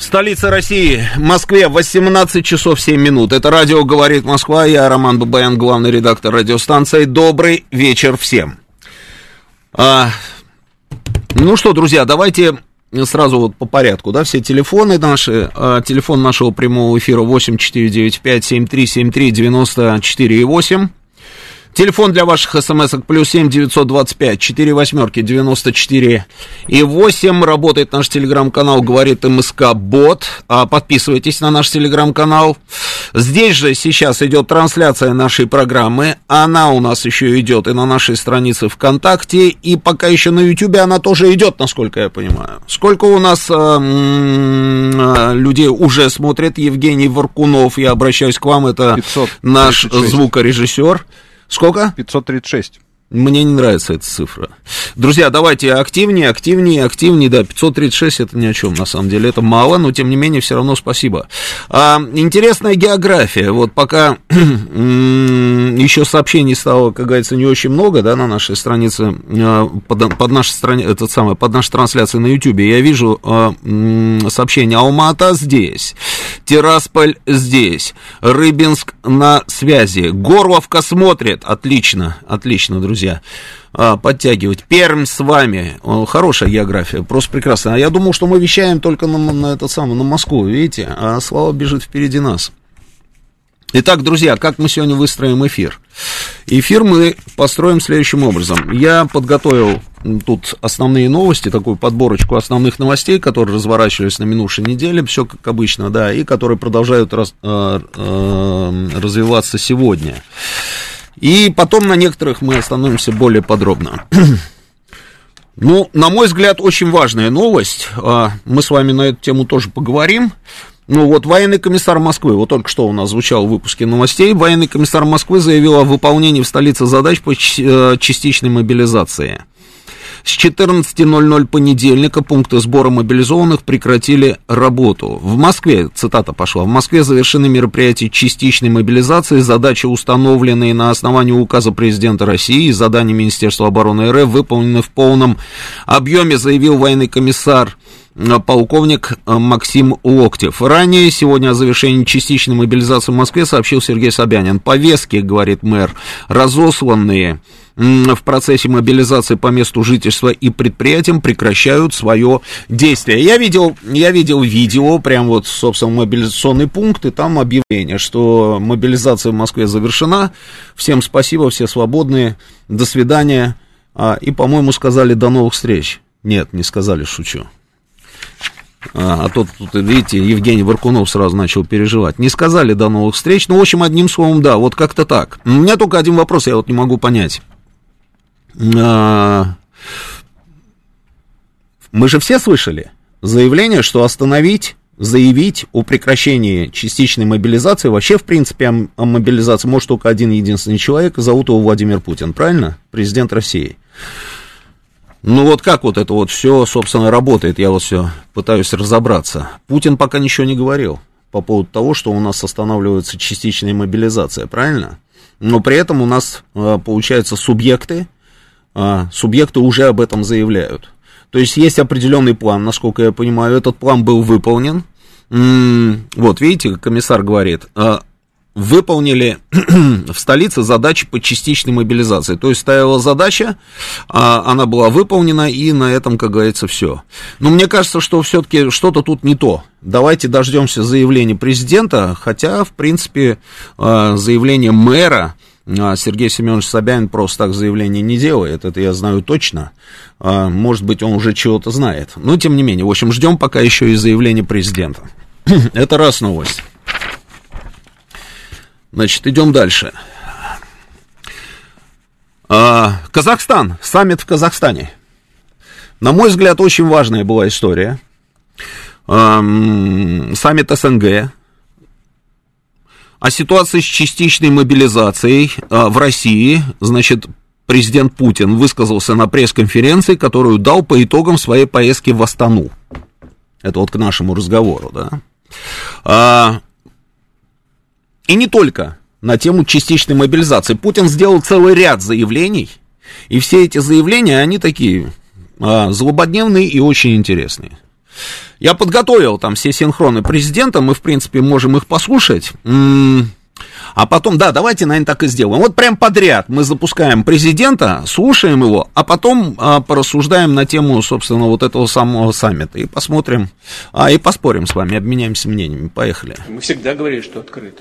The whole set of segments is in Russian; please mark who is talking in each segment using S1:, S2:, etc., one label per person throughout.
S1: В столице России, Москве, 18 часов 7 минут. Это радио «Говорит Москва». Я Роман Бабаян, главный редактор радиостанции. Добрый вечер всем. А, ну что, друзья, давайте сразу вот по порядку, да, все телефоны наши, а, телефон нашего прямого эфира 8495 7373 94 8. Телефон для ваших смс-ок плюс семь девятьсот двадцать пять четыре восьмерки девяносто четыре и восемь. Работает наш телеграм-канал, говорит МСК Бот. А, подписывайтесь на наш телеграм-канал. Здесь же сейчас идет трансляция нашей программы. Она у нас еще идет и на нашей странице ВКонтакте. И пока еще на Ютубе она тоже идет, насколько я понимаю. Сколько у нас а, а, людей уже смотрит? Евгений Варкунов, я обращаюсь к вам, это 536. наш звукорежиссер. Сколько?
S2: 536.
S1: Мне не нравится эта цифра. Друзья, давайте активнее, активнее, активнее. Да, 536 это ни о чем, на самом деле. Это мало, но тем не менее, все равно спасибо. А, интересная география. Вот пока еще сообщений стало, как говорится, не очень много, да, на нашей странице, а, под, под нашей страни, этот самый, под нашей трансляцией на YouTube, я вижу а, сообщение Алмата здесь, Тирасполь здесь, Рыбинск на связи, Горловка смотрит. Отлично, отлично, друзья друзья, а, подтягивать. Пермь с вами. Хорошая география, просто прекрасно. А я думал, что мы вещаем только на, на этот самый, на Москву, видите? А Слава бежит впереди нас. Итак, друзья, как мы сегодня выстроим эфир? Эфир мы построим следующим образом. Я подготовил тут основные новости, такую подборочку основных новостей, которые разворачивались на минувшей неделе, все как обычно, да, и которые продолжают раз, э, э, развиваться сегодня. И потом на некоторых мы остановимся более подробно. Ну, на мой взгляд, очень важная новость. А, мы с вами на эту тему тоже поговорим. Ну вот военный комиссар Москвы, вот только что у нас звучал в выпуске новостей, военный комиссар Москвы заявил о выполнении в столице задач по э, частичной мобилизации. С 14.00 понедельника пункты сбора мобилизованных прекратили работу. В Москве, цитата пошла, в Москве завершены мероприятия частичной мобилизации. Задачи, установленные на основании указа президента России и задания Министерства обороны РФ, выполнены в полном объеме, заявил военный комиссар полковник э, Максим Локтев. Ранее сегодня о завершении частичной мобилизации в Москве сообщил Сергей Собянин. Повестки, говорит мэр, разосланные в процессе мобилизации по месту жительства и предприятиям прекращают свое действие. Я видел, я видел видео, прям вот, собственно, мобилизационный пункт, и там объявление, что мобилизация в Москве завершена. Всем спасибо, все свободные, до свидания. А, и, по-моему, сказали до новых встреч. Нет, не сказали, шучу. А, а тут, тут, видите, Евгений Варкунов сразу начал переживать. Не сказали до новых встреч, ну, в общем, одним словом, да, вот как-то так. У меня только один вопрос, я вот не могу понять. А, мы же все слышали заявление, что остановить, заявить о прекращении частичной мобилизации, вообще, в принципе, о мобилизации может только один единственный человек, зовут его Владимир Путин, правильно? Президент России. Ну вот как вот это вот все, собственно, работает, я вот все пытаюсь разобраться. Путин пока ничего не говорил по поводу того, что у нас останавливается частичная мобилизация, правильно? Но при этом у нас, а, получается, субъекты, а, субъекты уже об этом заявляют. То есть есть определенный план, насколько я понимаю, этот план был выполнен. Вот, видите, комиссар говорит, а, выполнили в столице задачи по частичной мобилизации. То есть стояла задача, а она была выполнена, и на этом, как говорится, все. Но мне кажется, что все-таки что-то тут не то. Давайте дождемся заявления президента, хотя, в принципе, а, заявление мэра а, Сергей Семенович Собянин просто так заявление не делает, это я знаю точно. Может быть, он уже чего-то знает. Но, тем не менее, в общем, ждем пока еще и заявления президента. это раз новость. Значит, идем дальше. А, Казахстан, саммит в Казахстане. На мой взгляд, очень важная была история. э, саммит СНГ, о ситуации с частичной мобилизацией э, в России, значит, президент Путин высказался на пресс-конференции, которую дал по итогам своей поездки в Астану. Это вот к нашему разговору, да. А, и не только на тему частичной мобилизации. Путин сделал целый ряд заявлений, и все эти заявления, они такие а, злободневные и очень интересные. Я подготовил там все синхроны президента, мы, в принципе, можем их послушать. А потом, да, давайте, наверное, так и сделаем. Вот прям подряд мы запускаем президента, слушаем его, а потом а, порассуждаем на тему, собственно, вот этого самого саммита. И посмотрим, а, и поспорим с вами, обменяемся мнениями. Поехали.
S2: Мы всегда говорили, что открыт.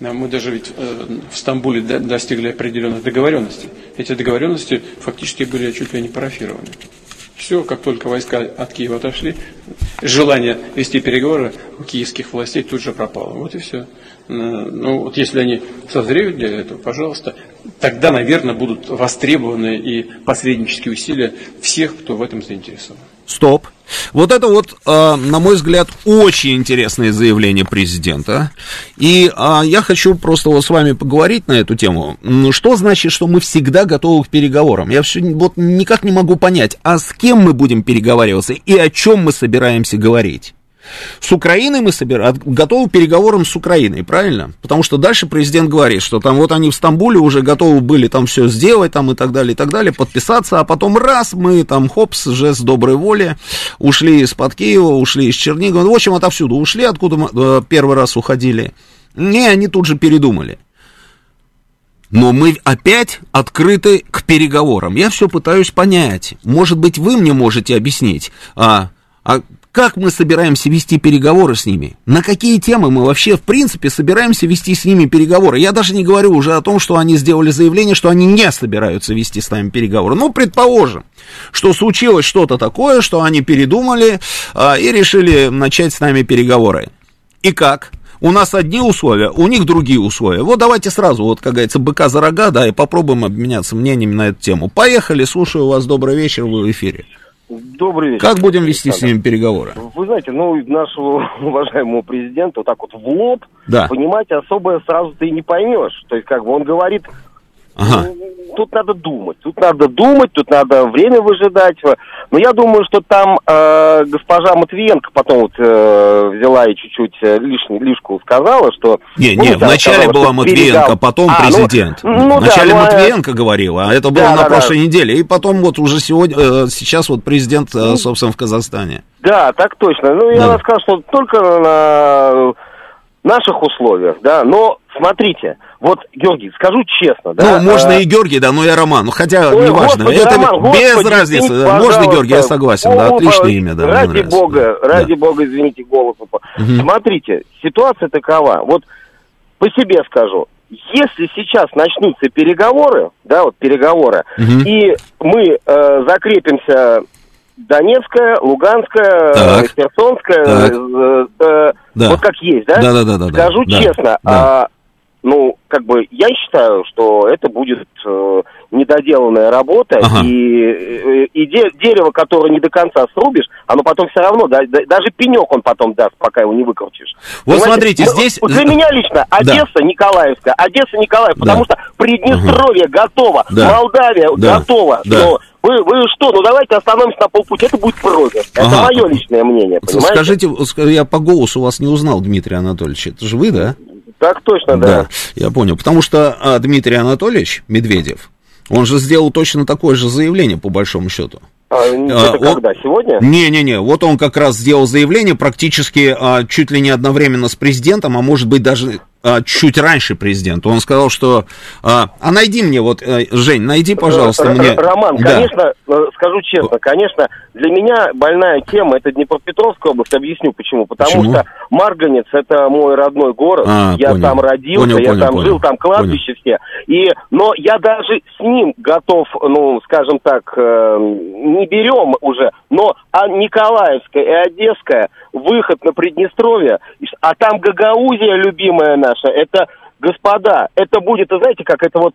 S2: Мы даже ведь э, в Стамбуле достигли определенных договоренностей. Эти договоренности фактически были чуть ли не парафированы. Все, как только войска от Киева отошли, желание вести переговоры у киевских властей тут же пропало. Вот и все. Ну, вот если они созреют для этого, пожалуйста, тогда, наверное, будут востребованы и посреднические усилия всех, кто в этом заинтересован.
S1: Стоп. Вот это вот, э, на мой взгляд, очень интересное заявление президента. И э, я хочу просто вот с вами поговорить на эту тему. Что значит, что мы всегда готовы к переговорам? Я все вот никак не могу понять, а с кем мы будем переговариваться и о чем мы собираемся говорить? С Украиной мы собираем, готовы переговорам с Украиной, правильно? Потому что дальше президент говорит, что там вот они в Стамбуле уже готовы были там все сделать, там и так далее, и так далее, подписаться, а потом раз мы там, хопс, жест доброй воли, ушли из-под Киева, ушли из Чернигова, ну, в общем, отовсюду ушли, откуда мы э, первый раз уходили. Не, они тут же передумали. Но мы опять открыты к переговорам. Я все пытаюсь понять. Может быть, вы мне можете объяснить, а, а как мы собираемся вести переговоры с ними? На какие темы мы вообще, в принципе, собираемся вести с ними переговоры? Я даже не говорю уже о том, что они сделали заявление, что они не собираются вести с нами переговоры. Ну, предположим, что случилось что-то такое, что они передумали а, и решили начать с нами переговоры. И как? У нас одни условия, у них другие условия. Вот давайте сразу, вот, как говорится, быка за рога, да, и попробуем обменяться мнениями на эту тему. Поехали, слушаю вас, добрый вечер, вы в эфире.
S3: Добрый вечер.
S1: Как будем вести Александр. с ними переговоры?
S3: Вы знаете, ну, нашего уважаемого президента вот так вот в лоб, да. понимать особо сразу ты не поймешь. То есть, как бы он говорит, ага. ну, тут надо думать, тут надо думать, тут надо время выжидать. Но я думаю, что там э, госпожа Матвиенко потом вот э, взяла и чуть-чуть э, лишний, лишку сказала, что...
S1: Не, не, ну, вначале была Матвиенко, передал... потом а, ну, президент. Ну, ну, вначале да, ну, Матвиенко а... говорила, а это было да, на да, прошлой да. неделе. И потом вот уже сегодня, э, сейчас вот президент, э, ну, собственно, в Казахстане.
S3: Да, так точно. Ну, я да. сказал, что только на наших условиях, да, но смотрите, вот, Георгий, скажу честно,
S1: да. Ну, можно а... и Георгий, да, но и Роман. Ну, хотя, Ой, неважно. Господи, это Роман, без господи, разницы. Извините, можно Георгий, я согласен, О, да, отличное имя, да.
S3: Ради бога, да. ради бога, извините, голос. Угу. Смотрите, ситуация такова. Вот по себе скажу. Если сейчас начнутся переговоры, да, вот переговоры, угу. и мы э, закрепимся Донецкая, Луганская, так. Херсонская, так. Э, э, да. вот как есть, да?
S1: Да, да, да, да.
S3: Скажу
S1: да.
S3: честно, да. А, ну, как бы, я считаю, что это будет э, недоделанная работа, ага. и, э, и де, дерево, которое не до конца срубишь, оно потом все равно, да, да, даже пенек он потом даст, пока его не выкрутишь.
S1: Вот Понимаете? смотрите, Мы, здесь...
S3: Для меня лично Одесса, да. Николаевская, Одесса, Николаев, да. потому что Приднестровье ага. готово, да. Молдавия да. готова, да. но вы, вы что, ну давайте остановимся на полпути, это будет проигрыш. Это ага. мое личное мнение, понимаете?
S1: Скажите, я по голосу вас не узнал, Дмитрий Анатольевич, это же вы, да?
S3: Так точно, да. Да,
S1: я понял. Потому что а, Дмитрий Анатольевич Медведев, он же сделал точно такое же заявление, по большому счету.
S3: А, а это он... когда? Сегодня?
S1: Не-не-не, вот он как раз сделал заявление практически а, чуть ли не одновременно с президентом, а может быть даже а, чуть раньше президент. Он сказал, что... А, а найди мне, вот, э, Жень, найди, пожалуйста, Р- мне...
S3: Роман, да. конечно, э, скажу честно, конечно, для меня больная тема это Днепропетровская область. Объясню почему. Потому почему? что Марганец это мой родной город. А, я понял. там родился, понял, я понял, там понял. жил, там кладбище понял. все. И, но я даже с ним готов, ну, скажем так, э, не берем уже, но а Николаевская и Одесская, выход на Приднестровье, а там Гагаузия любимая наша, это, господа, это будет, знаете, как это вот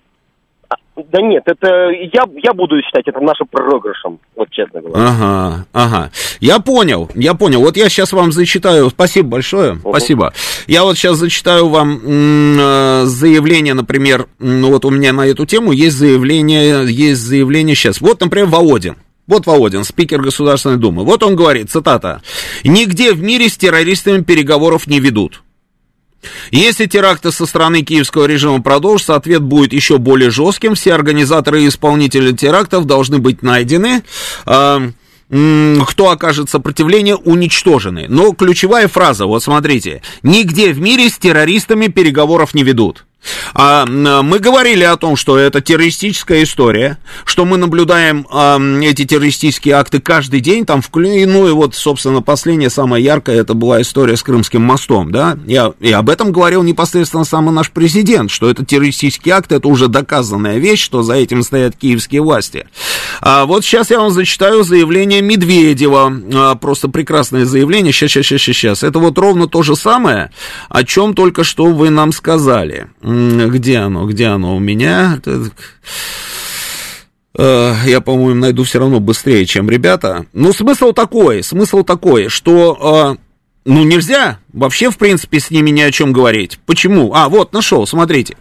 S3: Да нет, это я, я буду считать это нашим проигрышем, вот честно говоря.
S1: Ага, ага. Я понял, я понял. Вот я сейчас вам зачитаю, спасибо большое, угу. спасибо. Я вот сейчас зачитаю вам м- заявление, например, ну вот у меня на эту тему есть заявление, есть заявление сейчас. Вот, например, Володин. Вот Володин, спикер Государственной Думы. Вот он говорит, цитата. «Нигде в мире с террористами переговоров не ведут. Если теракты со стороны киевского режима продолжатся, ответ будет еще более жестким. Все организаторы и исполнители терактов должны быть найдены. Э, кто окажет сопротивление, уничтожены. Но ключевая фраза, вот смотрите, нигде в мире с террористами переговоров не ведут. А, мы говорили о том, что это террористическая история, что мы наблюдаем а, эти террористические акты каждый день, там, в, ну и вот, собственно, последняя, самая яркая, это была история с Крымским мостом, да, я, и об этом говорил непосредственно сам наш президент, что это террористический акт, это уже доказанная вещь, что за этим стоят киевские власти. А вот сейчас я вам зачитаю заявление Медведева, а, просто прекрасное заявление, сейчас, сейчас, сейчас, сейчас, это вот ровно то же самое, о чем только что вы нам сказали. Где оно? Где оно у меня? Э, я, по-моему, найду все равно быстрее, чем ребята. Ну, смысл такой, смысл такой, что, э, ну, нельзя вообще, в принципе, с ними ни о чем говорить. Почему? А, вот, нашел, смотрите.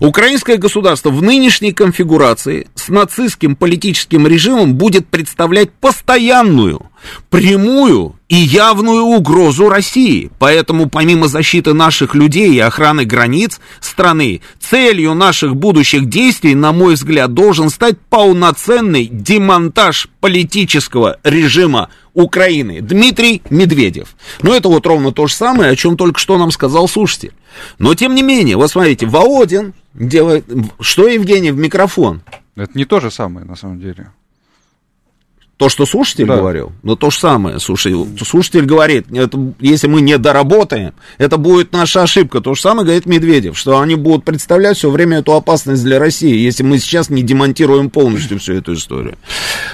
S1: Украинское государство в нынешней конфигурации с нацистским политическим режимом будет представлять постоянную, прямую и явную угрозу России. Поэтому помимо защиты наших людей и охраны границ страны, целью наших будущих действий, на мой взгляд, должен стать полноценный демонтаж политического режима Украины. Дмитрий Медведев. Ну, это вот ровно то же самое, о чем только что нам сказал слушатель. Но, тем не менее, вот смотрите, Володин делает... Что, Евгений, в микрофон?
S4: Это не то же самое, на самом деле.
S1: То, что слушатель да. говорил, но то же самое. Слушай, слушатель говорит, это, если мы не доработаем, это будет наша ошибка. То же самое говорит Медведев, что они будут представлять все время эту опасность для России, если мы сейчас не демонтируем полностью всю эту историю.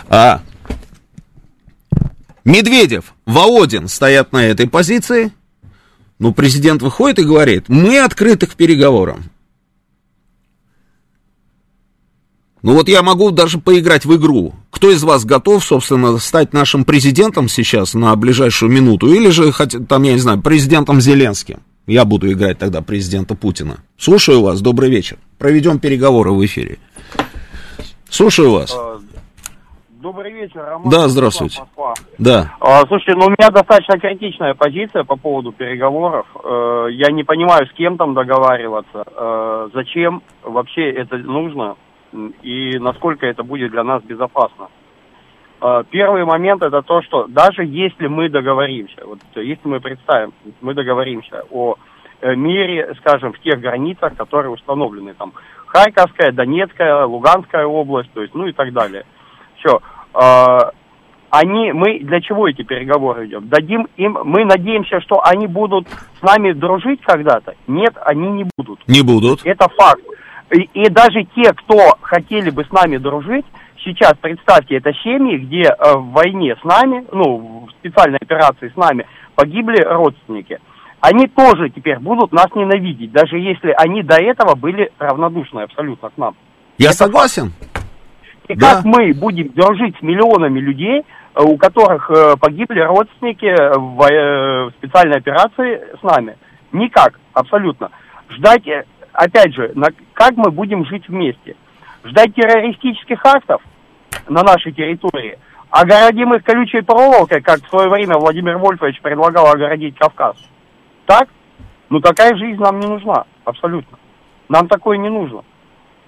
S1: А Медведев, Володин стоят на этой позиции. Ну, президент выходит и говорит, мы открыты к переговорам. Ну вот я могу даже поиграть в игру. Кто из вас готов, собственно, стать нашим президентом сейчас на ближайшую минуту? Или же, там, я не знаю, президентом Зеленским? Я буду играть тогда президента Путина. Слушаю вас, добрый вечер. Проведем переговоры в эфире. Слушаю вас.
S5: Добрый вечер, Роман.
S1: Да, здравствуйте. Да.
S5: А, слушайте, ну у меня достаточно критичная позиция по поводу переговоров. Э, я не понимаю, с кем там договариваться. Э, зачем вообще это нужно? и насколько это будет для нас безопасно. А, первый момент это то, что даже если мы договоримся, вот если мы представим, мы договоримся о э, мире, скажем, в тех границах, которые установлены там Харьковская, Донецкая, Луганская область, то есть, ну и так далее. Все. А, они, мы для чего эти переговоры идем? Дадим им, мы надеемся, что они будут с нами дружить когда-то? Нет, они не будут.
S1: Не будут.
S5: Это факт. И, и даже те, кто хотели бы с нами дружить, сейчас представьте, это семьи, где э, в войне с нами, ну, в специальной операции с нами погибли родственники. Они тоже теперь будут нас ненавидеть, даже если они до этого были равнодушны абсолютно к нам.
S1: Я это согласен.
S5: Факт. И да. как мы будем дружить с миллионами людей, э, у которых э, погибли родственники в, э, в специальной операции с нами? Никак, абсолютно. Ждать опять же, на, как мы будем жить вместе? Ждать террористических актов на нашей территории, огородим их колючей проволокой, как в свое время Владимир Вольфович предлагал огородить Кавказ. Так? Ну такая жизнь нам не нужна, абсолютно. Нам такое не нужно.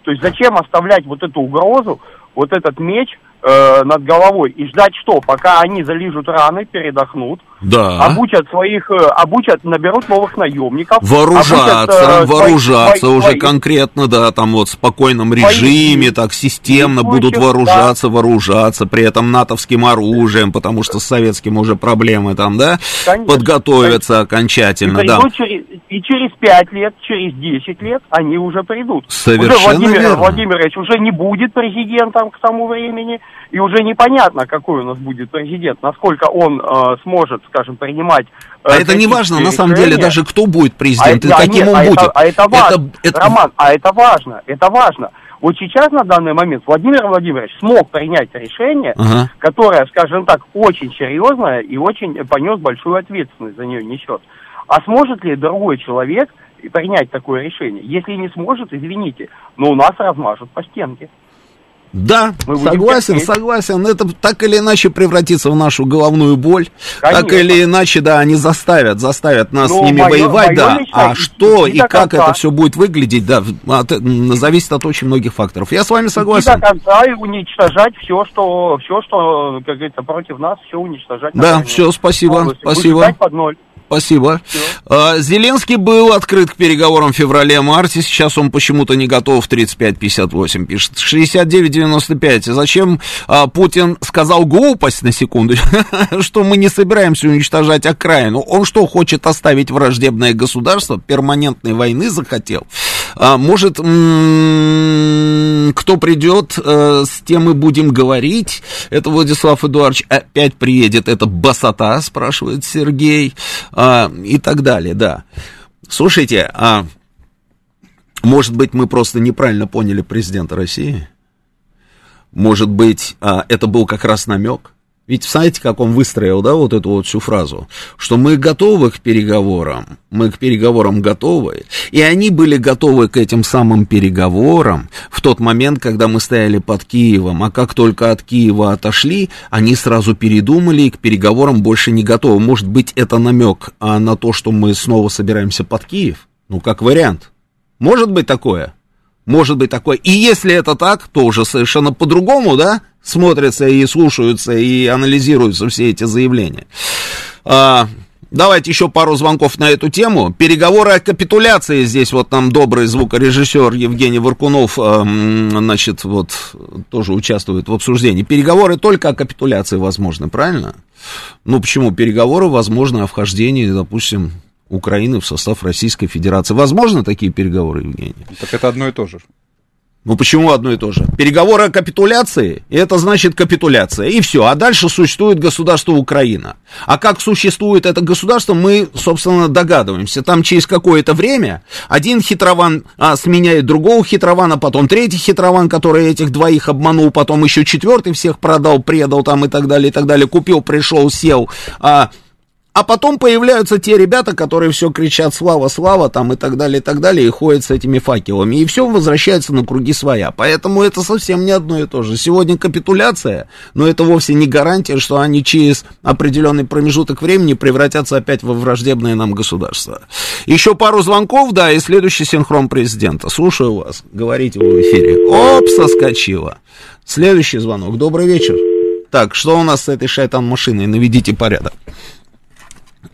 S5: То есть зачем оставлять вот эту угрозу, вот этот меч э, над головой. И ждать что, пока они залижут раны, передохнут,
S1: да.
S5: обучат своих, э, обучат, наберут новых наемников.
S1: Вооружаться, обучат, э, вооружаться свои, уже свои, конкретно, да, там вот в спокойном режиме, свои, так системно будут вооружаться, да. вооружаться, при этом натовским оружием, потому что с советским уже проблемы там, да, конечно, подготовятся конечно. окончательно, и да.
S5: Через, и через 5 лет, через 10 лет они уже придут.
S1: Совершенно
S5: уже Владимир
S1: верно.
S5: Владимирович уже не будет президентом к тому времени, и уже непонятно, какой у нас будет президент, насколько он э, сможет, скажем, принимать...
S1: Э, а это не важно, на самом деле, даже кто будет президент а, и каким а, он
S5: а
S1: будет.
S5: Это, а это важно, это, это... Роман, а это важно, это важно. Вот сейчас, на данный момент, Владимир Владимирович смог принять решение, ага. которое, скажем так, очень серьезное и очень понес большую ответственность за нее несет. А сможет ли другой человек принять такое решение? Если не сможет, извините, но у нас размажут по стенке.
S1: Да, Мы согласен, согласен. Это так или иначе превратится в нашу головную боль. Конечно. Так или иначе, да, они заставят, заставят нас Но с ними мое, воевать, мое да. А что и как конца. это все будет выглядеть, да, от, зависит от очень многих факторов. Я с вами согласен.
S5: И до конца и уничтожать все, что, все, что, как говорится, против нас, все уничтожать.
S1: Да, все, спасибо, спасибо. Под ноль. Спасибо. Все. Зеленский был открыт к переговорам в феврале-марте. Сейчас он почему-то не готов. 35-58 пишет. 69-95. Зачем а, Путин сказал глупость на секунду, что мы не собираемся уничтожать окраину? Он что, хочет оставить враждебное государство? Перманентной войны захотел? А, может, м-м, кто придет, э, с тем и будем говорить. Это Владислав Эдуардович опять приедет. Это басота, спрашивает Сергей а, и так далее, да. Слушайте, а может быть, мы просто неправильно поняли президента России? Может быть, а, это был как раз намек? Ведь знаете, как он выстроил, да, вот эту вот всю фразу, что мы готовы к переговорам, мы к переговорам готовы, и они были готовы к этим самым переговорам в тот момент, когда мы стояли под Киевом, а как только от Киева отошли, они сразу передумали и к переговорам больше не готовы. Может быть, это намек а, на то, что мы снова собираемся под Киев? Ну, как вариант. Может быть такое? Может быть такое. И если это так, то уже совершенно по-другому, да, смотрятся и слушаются и анализируются все эти заявления. А, давайте еще пару звонков на эту тему. Переговоры о капитуляции. Здесь вот нам добрый звукорежиссер Евгений Варкунов, а, значит, вот тоже участвует в обсуждении. Переговоры только о капитуляции возможны, правильно? Ну, почему? Переговоры возможны о вхождении, допустим, Украины в состав Российской Федерации. Возможно такие переговоры, Евгений?
S4: Так это одно и то же.
S1: Ну почему одно и то же? Переговоры о капитуляции, и это значит капитуляция, и все. А дальше существует государство Украина. А как существует это государство, мы, собственно, догадываемся. Там через какое-то время один хитрован а, сменяет другого хитрована, потом третий хитрован, который этих двоих обманул, потом еще четвертый всех продал, предал там и так далее, и так далее, купил, пришел, сел, а, а потом появляются те ребята, которые все кричат «Слава, слава!» там и так далее, и так далее, и ходят с этими факелами. И все возвращается на круги своя. Поэтому это совсем не одно и то же. Сегодня капитуляция, но это вовсе не гарантия, что они через определенный промежуток времени превратятся опять во враждебное нам государство. Еще пару звонков, да, и следующий синхрон президента. Слушаю вас, говорите в эфире. Оп, соскочила. Следующий звонок. Добрый вечер. Так, что у нас с этой шайтан-машиной? Наведите порядок.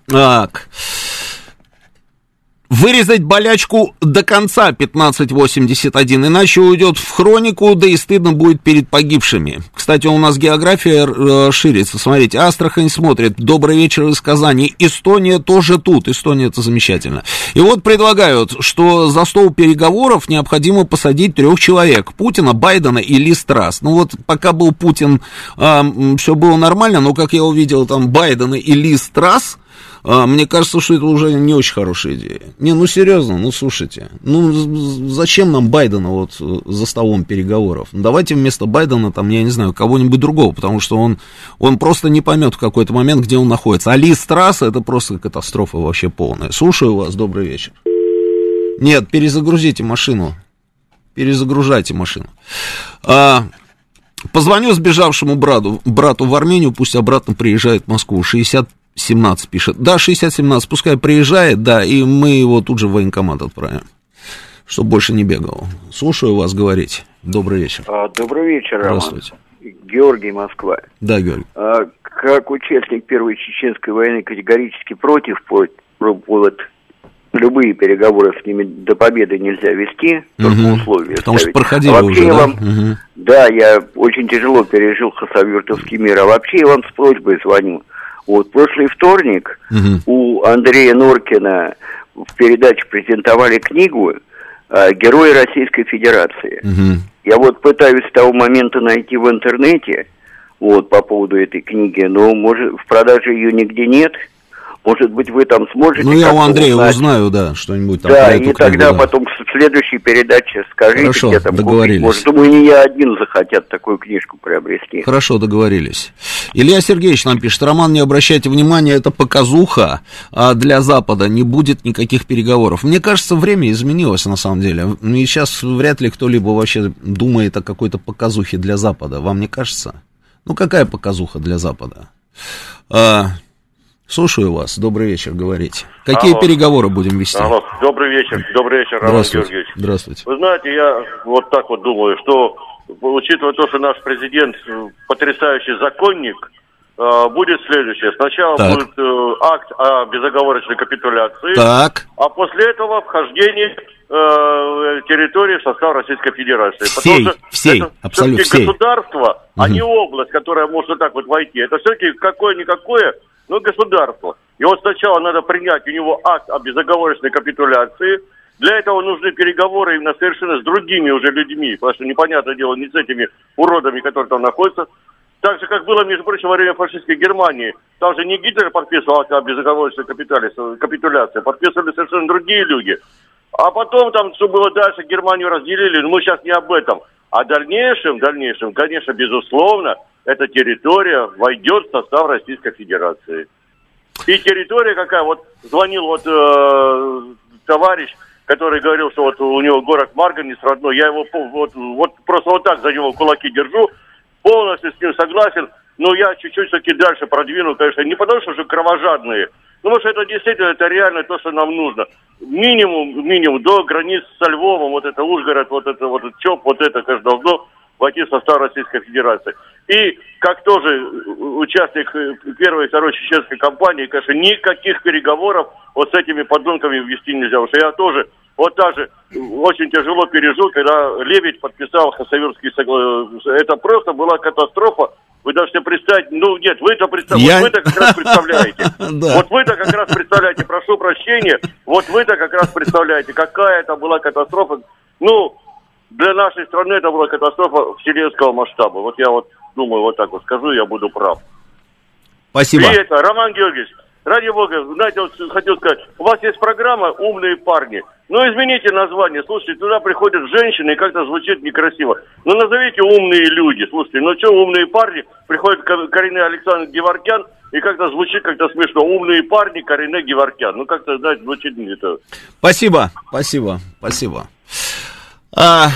S1: Так. Вырезать болячку до конца 1581, иначе уйдет в хронику, да и стыдно будет перед погибшими. Кстати, у нас география э, ширится. Смотрите, Астрахань смотрит. Добрый вечер из Казани. Эстония тоже тут. Эстония это замечательно. И вот предлагают, что за стол переговоров необходимо посадить трех человек. Путина, Байдена и Ли Страс. Ну вот пока был Путин, э, все было нормально, но как я увидел там Байдена и Ли Страс, а, мне кажется, что это уже не очень хорошая идея. Не, ну серьезно, ну слушайте, ну зачем нам Байдена вот э, за столом переговоров? Ну, давайте вместо Байдена там, я не знаю, кого-нибудь другого, потому что он, он просто не поймет в какой-то момент, где он находится. А Ли Страсса это просто катастрофа вообще полная. Слушаю вас, добрый вечер. Нет, перезагрузите машину. Перезагружайте машину. А, Позвоню сбежавшему брату, брату в Армению, пусть обратно приезжает в Москву. 60 17 пишет. Да, 60-17, пускай приезжает, да, и мы его тут же в военкомат отправим, чтобы больше не бегал. Слушаю вас говорить. Добрый вечер.
S6: А, добрый вечер,
S1: Здравствуйте.
S6: Роман. Георгий, Москва.
S1: Да, Георгий.
S6: А, как участник Первой Чеченской войны категорически против вот, любые переговоры с ними до победы нельзя вести, только угу. условия
S1: Потому ставить. что проходили а
S6: вообще
S1: уже, да?
S6: Вам, угу. да, я очень тяжело пережил Хасавюртовский мир, а вообще я вам с просьбой звоню. Вот прошлый вторник угу. у Андрея Норкина в передаче презентовали книгу э, «Герои Российской Федерации». Угу. Я вот пытаюсь с того момента найти в интернете, вот, по поводу этой книги, но, может, в продаже ее нигде нет. Может быть, вы там сможете...
S1: Ну, я у Андрея узнать. узнаю, да, что-нибудь
S6: там. Да, и книгу, тогда да. потом в следующей передаче скажите,
S1: Хорошо, где там договорились.
S6: Купить. Может, думаю, не я один захотят такую книжку приобрести.
S1: Хорошо, договорились. Илья Сергеевич нам пишет, Роман, не обращайте внимания, это показуха, а для Запада не будет никаких переговоров. Мне кажется, время изменилось на самом деле. И сейчас вряд ли кто-либо вообще думает о какой-то показухе для Запада. Вам не кажется? Ну, какая показуха для Запада? А, Слушаю вас. Добрый вечер, говорите. Какие Алло. переговоры будем вести?
S7: Алло. Добрый вечер. Добрый вечер, Роман Георгиевич.
S1: Здравствуйте.
S7: Вы знаете, я вот так вот думаю, что, учитывая то, что наш президент потрясающий законник, э, будет следующее. Сначала так. будет э, акт о безоговорочной капитуляции,
S1: так.
S7: а после этого вхождение э, территории в состав Российской Федерации.
S1: Всей, Потому что всей, это абсолютно
S7: всей. государство, угу. а не область, которая может вот так вот войти. Это все-таки какое-никакое но государство. И вот сначала надо принять у него акт о безоговорочной капитуляции. Для этого нужны переговоры именно совершенно с другими уже людьми, потому что непонятное дело не с этими уродами, которые там находятся. Так же, как было, между прочим, во время фашистской Германии. Там же не Гитлер подписывал акт о безоговорочной капитуляции, подписывали совершенно другие люди. А потом там, что было дальше, Германию разделили, но мы сейчас не об этом. А дальнейшем, дальнейшем, конечно, безусловно, эта территория войдет в состав Российской Федерации. И территория какая, вот звонил вот э, товарищ, который говорил, что вот у него город Марганец родной, я его вот, вот просто вот так за него кулаки держу, полностью с ним согласен, но я чуть-чуть таки дальше продвину, конечно, не потому что же кровожадные, ну, потому что это действительно, это реально то, что нам нужно. Минимум, минимум, до границ со Львовом, вот это Ужгород, вот это вот ЧОП, вот это, конечно, должно войти в состав Российской Федерации. И как тоже участник первой и второй чеченской кампании, конечно, никаких переговоров вот с этими подонками ввести нельзя. Потому что я тоже вот даже очень тяжело пережил, когда Лебедь подписал Хасавюрский соглашение. Это просто была катастрофа. Вы даже себе представить, ну нет, вы это представляете, я... вот вы-то как раз представляете. Вот вы-то как раз представляете, прошу прощения, вот вы-то как раз представляете, какая это была катастрофа. Ну, для нашей страны это была катастрофа вселенского масштаба. Вот я вот думаю, вот так вот скажу, я буду прав.
S1: Спасибо.
S7: И это, Роман Георгиевич, ради бога, знаете, вот хотел сказать, у вас есть программа «Умные парни». Ну, измените название. Слушайте, туда приходят женщины, и как-то звучит некрасиво. Ну, назовите «Умные люди». Слушайте, ну что, «Умные парни», приходит Карине Александр Геворкян, и как-то звучит как-то смешно. «Умные парни» Карине Геворкян. Ну, как-то, знаете, звучит не это.
S1: Спасибо, спасибо, спасибо. А,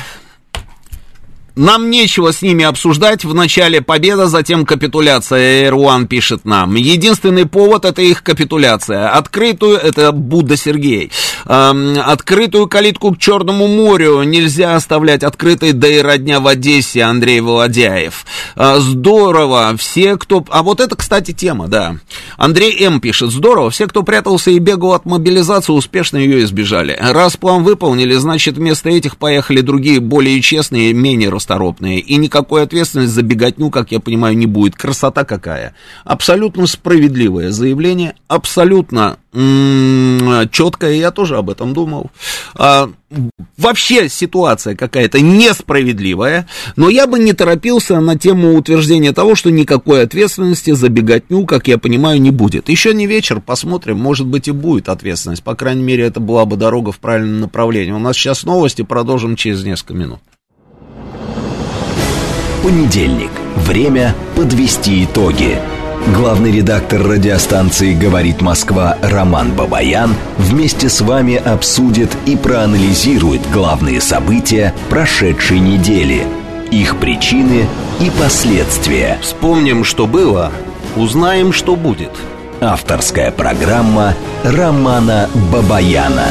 S1: нам нечего с ними обсуждать. В начале победа, затем капитуляция. Эруан пишет нам. Единственный повод это их капитуляция. Открытую, это Будда Сергей. Эм, открытую калитку к Черному морю нельзя оставлять открытой, да и родня в Одессе, Андрей Володяев. Э, здорово. Все, кто... А вот это, кстати, тема, да. Андрей М. пишет. Здорово. Все, кто прятался и бегал от мобилизации, успешно ее избежали. Раз план выполнили, значит, вместо этих поехали другие, более честные, менее расторопные. И никакой ответственности за беготню, как я понимаю, не будет. Красота какая. Абсолютно справедливое заявление, абсолютно четкое, я тоже об этом думал. А, вообще ситуация какая-то несправедливая, но я бы не торопился на тему утверждения того, что никакой ответственности за беготню, как я понимаю, не будет. Еще не вечер, посмотрим, может быть и будет ответственность. По крайней мере, это была бы дорога в правильном направлении. У нас сейчас новости, продолжим через несколько минут.
S8: Понедельник. Время подвести итоги. Главный редактор радиостанции «Говорит Москва» Роман Бабаян вместе с вами обсудит и проанализирует главные события прошедшей недели, их причины и последствия.
S1: Вспомним, что было, узнаем, что будет.
S8: Авторская программа Романа Бабаяна.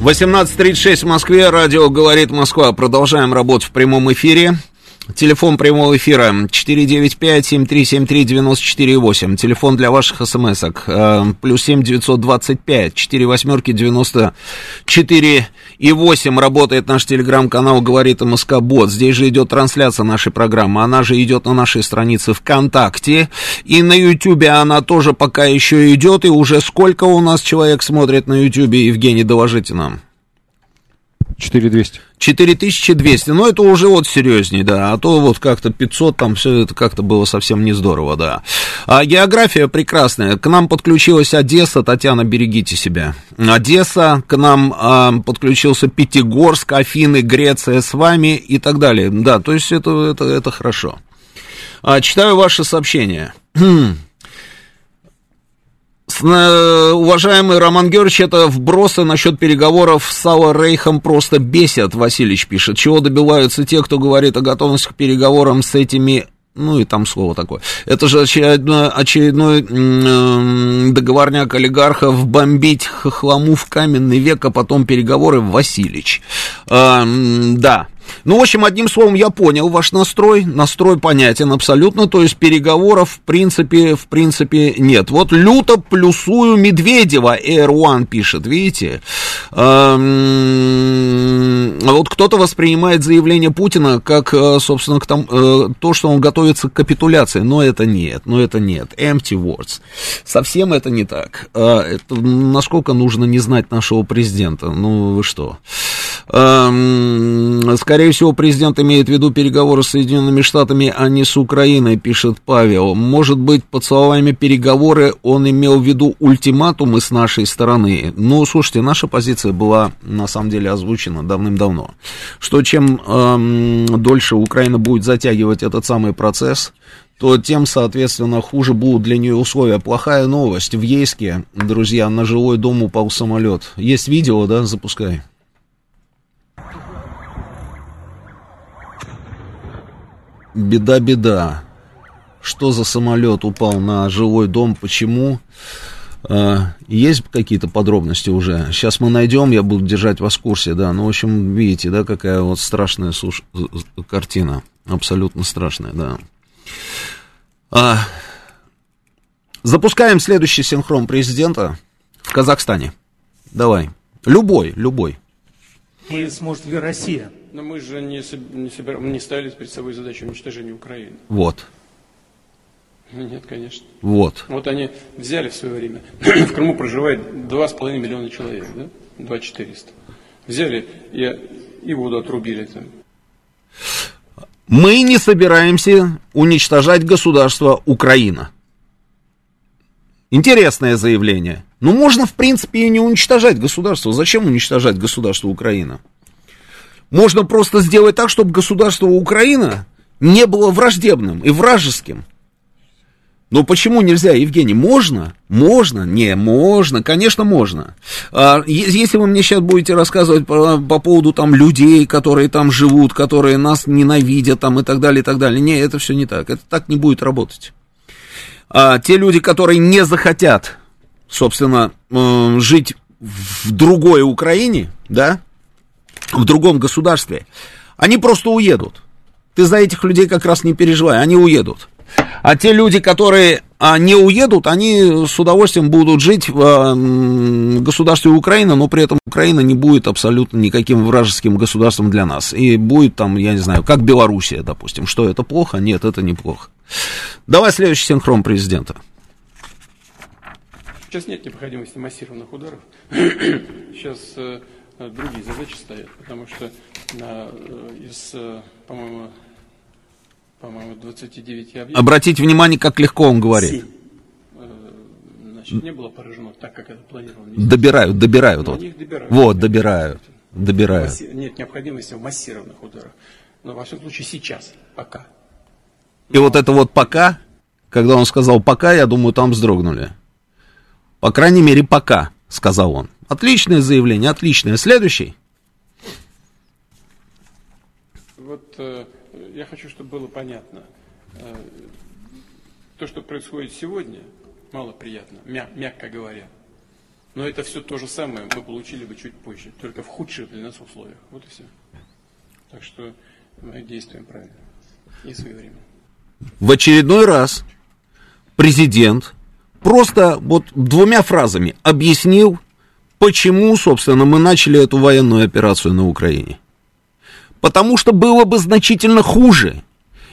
S1: 18.36 в Москве, радио «Говорит Москва». Продолжаем работу в прямом эфире. Телефон прямого эфира 495-7373-94-8. Телефон для ваших смс-ок. Э, плюс 7 925 4 восьмерки 94 и 8. Работает наш телеграм-канал «Говорит МСК Бот». Здесь же идет трансляция нашей программы. Она же идет на нашей странице ВКонтакте. И на Ютубе она тоже пока еще идет. И уже сколько у нас человек смотрит на Ютубе, Евгений, доложите нам.
S4: 4200.
S1: 4200, ну это уже вот серьезнее, да, а то вот как-то 500, там все это как-то было совсем не здорово, да. А география прекрасная, к нам подключилась Одесса, Татьяна, берегите себя. Одесса, к нам а, подключился Пятигорск, Афины, Греция с вами и так далее, да, то есть это, это, это хорошо. А, читаю ваши сообщения. Уважаемый Роман Георгиевич, это вбросы насчет переговоров с Сава Рейхом просто бесят, Васильевич пишет. Чего добиваются те, кто говорит о готовности к переговорам с этими ну и там слово такое. Это же очередной, очередной договорняк олигархов бомбить хохлому в каменный век, а потом переговоры Васильевич. А, да, ну, в общем, одним словом, я понял ваш настрой, настрой понятен абсолютно, то есть переговоров в принципе, в принципе нет. Вот люто плюсую Медведева, Air One пишет, видите? Эм, вот кто-то воспринимает заявление Путина как, э, собственно, к тому, э, то, что он готовится к капитуляции, но это нет, но это нет, empty words. Совсем это не так. Э, это, насколько нужно не знать нашего президента, ну вы что? Эм, скорее всего, президент имеет в виду переговоры с Соединенными Штатами, а не с Украиной, пишет Павел. Может быть, под словами переговоры он имел в виду ультиматумы с нашей стороны. Ну, слушайте, наша позиция была на самом деле озвучена давным-давно. Что чем эм, дольше Украина будет затягивать этот самый процесс, то тем, соответственно, хуже будут для нее условия. Плохая новость. В Ейске, друзья, на жилой дом упал самолет. Есть видео, да? Запускай. Беда-беда. Что за самолет упал на жилой дом, почему? А, есть какие-то подробности уже? Сейчас мы найдем, я буду держать вас в курсе, да. Ну, в общем, видите, да, какая вот страшная суш... картина. Абсолютно страшная, да. А... Запускаем следующий синхрон президента в Казахстане. Давай. Любой, любой.
S9: И сможет ли Россия
S2: но мы же не, не, собир... не ставили перед собой задачу уничтожения Украины.
S1: Вот.
S2: Нет, конечно.
S1: Вот.
S2: Вот они взяли в свое время. в Крыму проживает 2,5 миллиона человек, да? 2 400. Взяли и, и воду отрубили там.
S1: Мы не собираемся уничтожать государство Украина. Интересное заявление. Ну, можно, в принципе, и не уничтожать государство. Зачем уничтожать государство Украина? Можно просто сделать так, чтобы государство Украина не было враждебным и вражеским. Но почему нельзя, Евгений? Можно? Можно? Не, можно, конечно, можно. А, если вы мне сейчас будете рассказывать по, по поводу там людей, которые там живут, которые нас ненавидят там и так далее, и так далее. Не, это все не так. Это так не будет работать. А, те люди, которые не захотят, собственно, э, жить в другой Украине, да, в другом государстве, они просто уедут. Ты за этих людей как раз не переживай, они уедут. А те люди, которые а, не уедут, они с удовольствием будут жить в государстве Украины, но при этом Украина не будет абсолютно никаким вражеским государством для нас. И будет там, я не знаю, как Белоруссия, допустим. Что это плохо? Нет, это неплохо. Давай следующий синхрон президента.
S2: Сейчас нет необходимости массированных ударов. Сейчас Э, другие задачи стоят, потому что э, из, э, по-моему, по-моему, 29 объектов...
S1: Обратите внимание, как легко он говорит. 7,
S2: значит, не было поражено так, как это планировано.
S1: Добирают, добирают. Вот. добирают. Вот, добирают, добирают.
S2: Нет необходимости в массированных ударах. Но, во всяком случае, сейчас, пока.
S1: И вот это вот пока, когда он сказал пока, я думаю, там вздрогнули. По крайней мере, пока, сказал он. Отличное заявление, отличное. Следующий.
S2: Вот э, я хочу, чтобы было понятно. Э, то, что происходит сегодня, мало приятно, мя мягко говоря. Но это все то же самое мы получили бы чуть позже, только в худших для нас условиях. Вот и все. Так что мы действуем правильно и своевременно.
S1: В очередной раз президент просто вот двумя фразами объяснил Почему, собственно, мы начали эту военную операцию на Украине? Потому что было бы значительно хуже,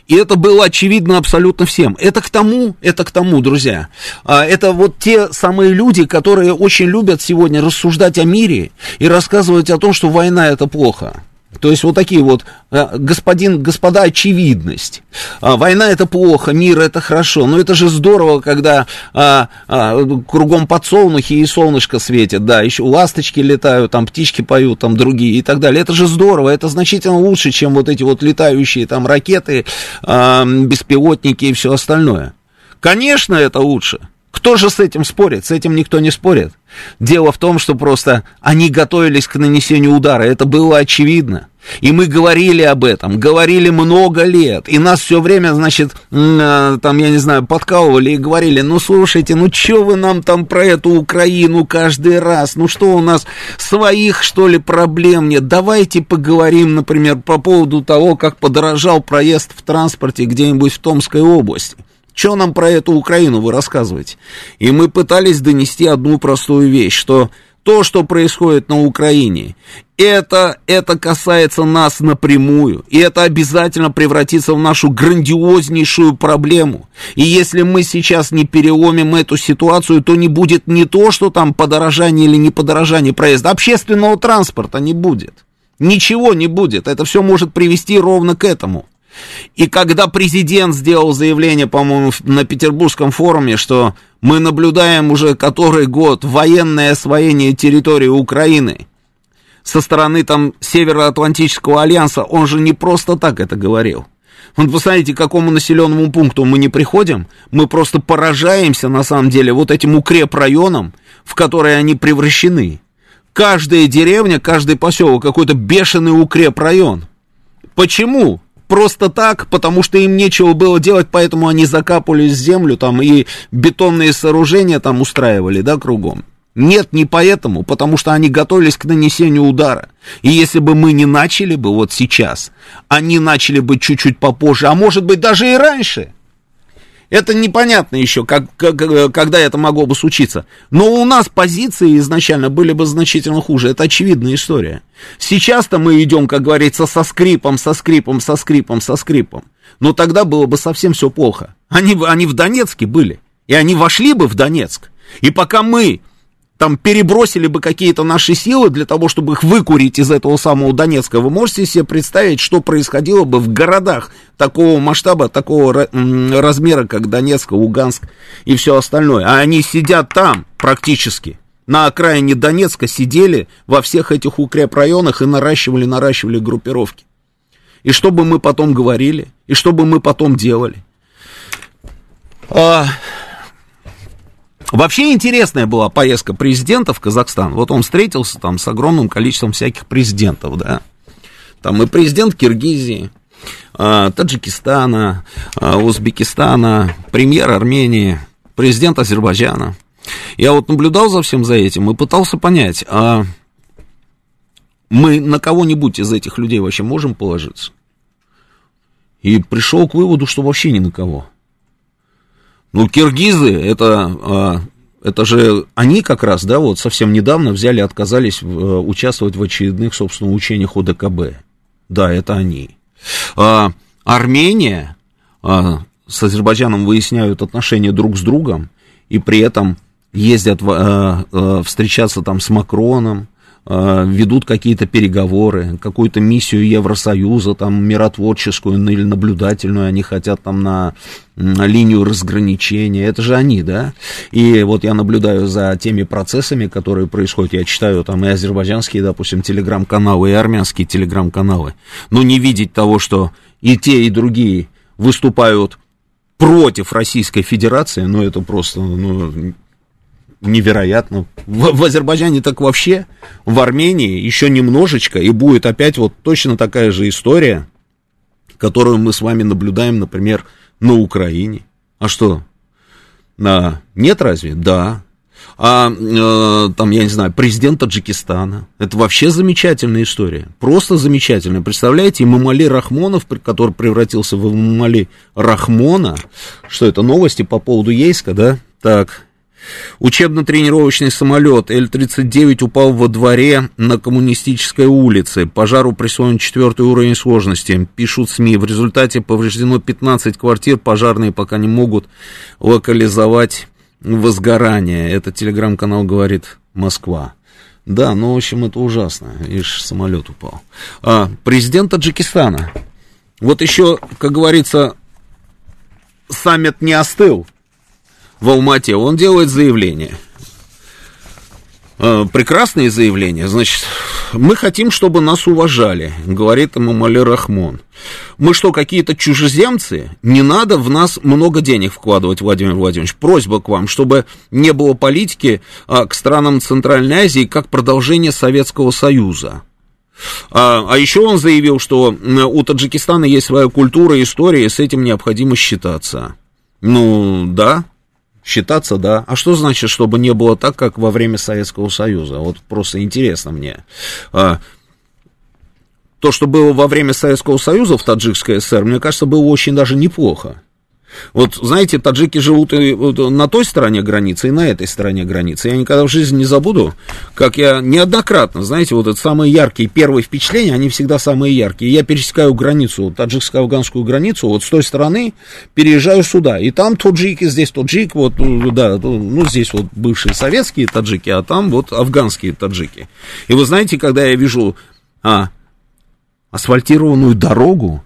S1: И это было очевидно абсолютно всем. Это к тому, это к тому, друзья. А, это вот те самые люди, которые очень любят сегодня рассуждать о мире и рассказывать о том, что война это плохо. То есть вот такие вот, э, господин, господа, очевидность. А, война это плохо, мир это хорошо. Но это же здорово, когда а, а, кругом подсолнухи и солнышко светит, да, еще ласточки летают, там птички поют, там другие и так далее. Это же здорово, это значительно лучше, чем вот эти вот летающие там ракеты, а, беспилотники и все остальное. Конечно, это лучше. Кто же с этим спорит? С этим никто не спорит. Дело в том, что просто они готовились к нанесению удара. Это было очевидно. И мы говорили об этом, говорили много лет. И нас все время, значит, э, там, я не знаю, подкалывали и говорили, ну, слушайте, ну, что вы нам там про эту Украину каждый раз? Ну, что у нас своих, что ли, проблем нет? Давайте поговорим, например, по поводу того, как подорожал проезд в транспорте где-нибудь в Томской области. Что нам про эту Украину вы рассказываете? И мы пытались донести одну простую вещь, что то, что происходит на Украине, это, это касается нас напрямую, и это обязательно превратится в нашу грандиознейшую проблему. И если мы сейчас не переломим эту ситуацию, то не будет не то, что там подорожание или не подорожание проезда, общественного транспорта не будет. Ничего не будет. Это все может привести ровно к этому. И когда президент сделал заявление, по-моему, на Петербургском форуме, что мы наблюдаем уже который год военное освоение территории Украины со стороны там Североатлантического альянса, он же не просто так это говорил. Вот посмотрите, к какому населенному пункту мы не приходим, мы просто поражаемся, на самом деле, вот этим укрепрайоном, в которые они превращены. Каждая деревня, каждый поселок, какой-то бешеный укрепрайон. Почему? Просто так, потому что им нечего было делать, поэтому они закапывали землю там и бетонные сооружения там устраивали, да, кругом. Нет, не поэтому, потому что они готовились к нанесению удара. И если бы мы не начали бы вот сейчас, они начали бы чуть-чуть попозже, а может быть даже и раньше, это непонятно еще, как, как, когда это могло бы случиться. Но у нас позиции изначально были бы значительно хуже. Это очевидная история. Сейчас-то мы идем, как говорится, со скрипом, со скрипом, со скрипом, со скрипом. Но тогда было бы совсем все плохо. Они, они в Донецке были. И они вошли бы в Донецк. И пока мы там перебросили бы какие-то наши силы для того, чтобы их выкурить из этого самого Донецка. Вы можете себе представить, что происходило бы в городах такого масштаба, такого размера, как Донецк, Луганск и все остальное. А они сидят там практически. На окраине Донецка сидели во всех этих укрепрайонах и наращивали, наращивали группировки. И что бы мы потом говорили, и что бы мы потом делали. А, Вообще интересная была поездка президента в Казахстан. Вот он встретился там с огромным количеством всяких президентов, да. Там и президент Киргизии, а, Таджикистана, а, Узбекистана, премьер Армении, президент Азербайджана. Я вот наблюдал за всем за этим и пытался понять, а мы на кого-нибудь из этих людей вообще можем положиться? И пришел к выводу, что вообще ни на кого. Ну, киргизы, это, а, это же они как раз, да, вот совсем недавно взяли, отказались э, участвовать в очередных, собственно, учениях ОДКБ. Да, это они. А, Армения а, с Азербайджаном выясняют отношения друг с другом, и при этом ездят встречаться там с Макроном, Э, ведут какие-то переговоры, какую-то миссию Евросоюза, там, миротворческую или наблюдательную, они хотят там на, на линию разграничения, это же они, да, и вот я наблюдаю за теми процессами, которые происходят, я читаю там и азербайджанские, допустим, телеграм-каналы, и армянские телеграм-каналы, но не видеть того, что и те, и другие выступают против Российской Федерации, ну, это просто, ну, невероятно. В, в Азербайджане так вообще, в Армении еще немножечко, и будет опять вот точно такая же история, которую мы с вами наблюдаем, например, на Украине. А что? А, нет разве? Да. А э, там, я не знаю, президент Таджикистана. Это вообще замечательная история. Просто замечательная. Представляете, Имамали Рахмонов, который превратился в Имамали Рахмона. Что это, новости по поводу Ейска, да? Так, Учебно-тренировочный самолет Л-39 упал во дворе на Коммунистической улице. Пожару присвоен четвертый уровень сложности. Пишут СМИ. В результате повреждено 15 квартир. Пожарные пока не могут локализовать возгорание. Это телеграм-канал говорит Москва. Да, ну, в общем, это ужасно. Ишь, самолет упал. А, президент Таджикистана. Вот еще, как говорится, саммит не остыл в Алмате, он делает заявление. А, прекрасные заявления. Значит, мы хотим, чтобы нас уважали, говорит ему Мали Рахмон. Мы что, какие-то чужеземцы? Не надо в нас много денег вкладывать, Владимир Владимирович. Просьба к вам, чтобы не было политики а, к странам Центральной Азии как продолжение Советского Союза. А, а еще он заявил, что у Таджикистана есть своя культура история, и с этим необходимо считаться. Ну, да, считаться, да. А что значит, чтобы не было так, как во время Советского Союза? Вот просто интересно мне. А, то, что было во время Советского Союза в Таджикской ССР, мне кажется, было очень даже неплохо. Вот, знаете, таджики живут и на той стороне границы, и на этой стороне границы. Я никогда в жизни не забуду, как я неоднократно, знаете, вот это самые яркие, первые впечатления, они всегда самые яркие. Я пересекаю границу, таджикско-афганскую границу, вот с той стороны переезжаю сюда, и там таджики, здесь таджик, вот, да, ну, здесь вот бывшие советские таджики, а там вот афганские таджики. И вы знаете, когда я вижу а, асфальтированную дорогу,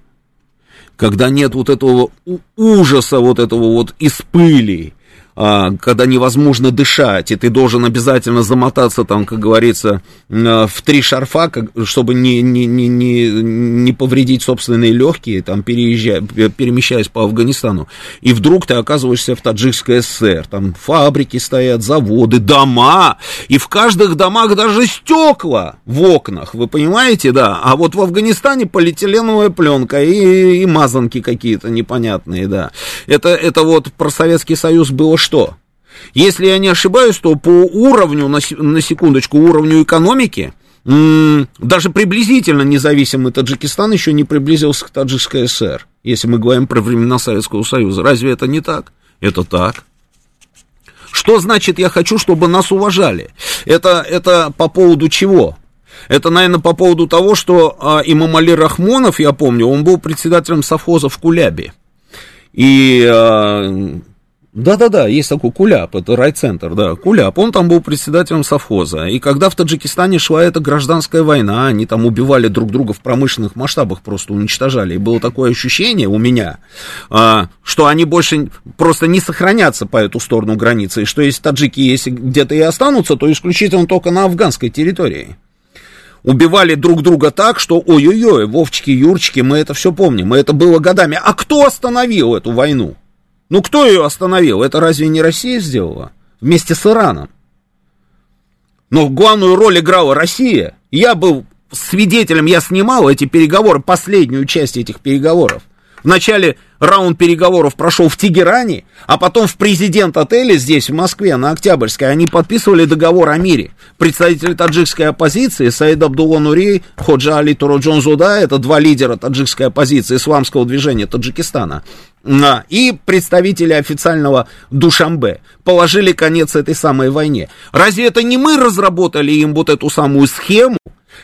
S1: когда нет вот этого ужаса, вот этого вот из пыли, когда невозможно дышать, и ты должен обязательно замотаться там, как говорится, в три шарфа, чтобы не, не, не, не, не повредить собственные легкие, там, переезжая, перемещаясь по Афганистану. И вдруг ты оказываешься в Таджикской ССР, там фабрики стоят, заводы, дома, и в каждых домах даже стекла в окнах, вы понимаете, да? А вот в Афганистане полиэтиленовая пленка и, и мазанки какие-то непонятные, да. Это, это вот про Советский Союз было что? Если я не ошибаюсь, то по уровню, на секундочку, уровню экономики, даже приблизительно независимый Таджикистан еще не приблизился к Таджикской ССР, если мы говорим про времена Советского Союза. Разве это не так? Это так. Что значит я хочу, чтобы нас уважали? Это, это по поводу чего? Это, наверное, по поводу того, что а, имам Али Рахмонов, я помню, он был председателем совхоза в Кулябе. И а, да-да-да, есть такой Куляп, это райцентр, да, Куляп, он там был председателем совхоза, и когда в Таджикистане шла эта гражданская война, они там убивали друг друга в промышленных масштабах, просто уничтожали, и было такое ощущение у меня, а, что они больше просто не сохранятся по эту сторону границы, и что если таджики если где-то и останутся, то исключительно только на афганской территории. Убивали друг друга так, что ой-ой-ой, Вовчики, Юрчики, мы это все помним, и это было годами. А кто остановил эту войну? Ну кто ее остановил? Это разве не Россия сделала? Вместе с Ираном. Но главную роль играла Россия. Я был свидетелем, я снимал эти переговоры, последнюю часть этих переговоров. Вначале раунд переговоров прошел в Тегеране, а потом в президент отеля здесь, в Москве, на Октябрьской, они подписывали договор о мире. Представители таджикской оппозиции, Саид Абдулла Нури, Ходжа Али Туроджон Зуда, это два лидера таджикской оппозиции исламского движения Таджикистана, а, и представители официального Душамбе положили конец этой самой войне. Разве это не мы разработали им вот эту самую схему,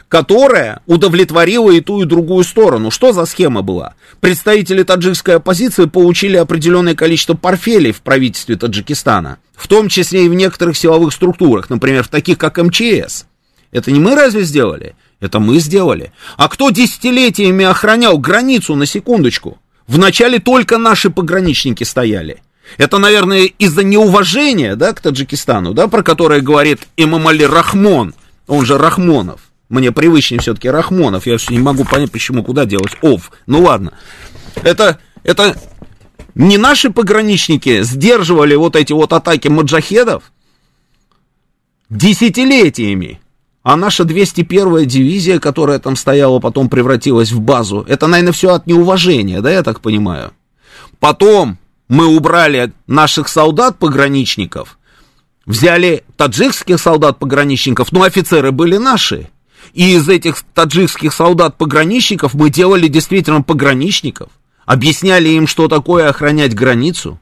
S1: которая удовлетворила и ту, и другую сторону. Что за схема была? Представители таджикской оппозиции получили определенное количество портфелей в правительстве Таджикистана, в том числе и в некоторых силовых структурах, например, в таких как МЧС. Это не мы разве сделали? Это мы сделали. А кто десятилетиями охранял границу, на секундочку? Вначале только наши пограничники стояли. Это, наверное, из-за неуважения, да, к Таджикистану, да, про которое говорит Имамали Рахмон, он же Рахмонов. Мне привычнее все-таки Рахмонов. Я все не могу понять, почему, куда делать ов. Ну ладно. Это, это не наши пограничники сдерживали вот эти вот атаки маджахедов десятилетиями. А наша 201-я дивизия, которая там стояла, потом превратилась в базу, это, наверное, все от неуважения, да, я так понимаю. Потом мы убрали наших солдат-пограничников, взяли таджикских солдат-пограничников, но офицеры были наши. И из этих таджикских солдат-пограничников мы делали действительно пограничников, объясняли им, что такое охранять границу.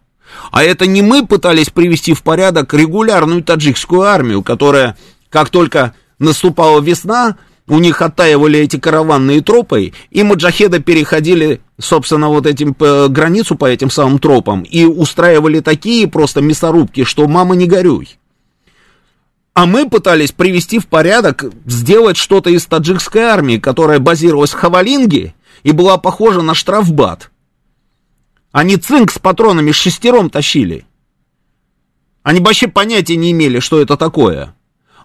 S1: А это не мы пытались привести в порядок регулярную таджикскую армию, которая, как только наступала весна, у них оттаивали эти караванные тропы, и маджахеды переходили, собственно, вот этим э, границу по этим самым тропам и устраивали такие просто мясорубки, что мама не горюй. А мы пытались привести в порядок, сделать что-то из таджикской армии, которая базировалась в Хавалинге и была похожа на штрафбат. Они цинк с патронами шестером тащили. Они вообще понятия не имели, что это такое.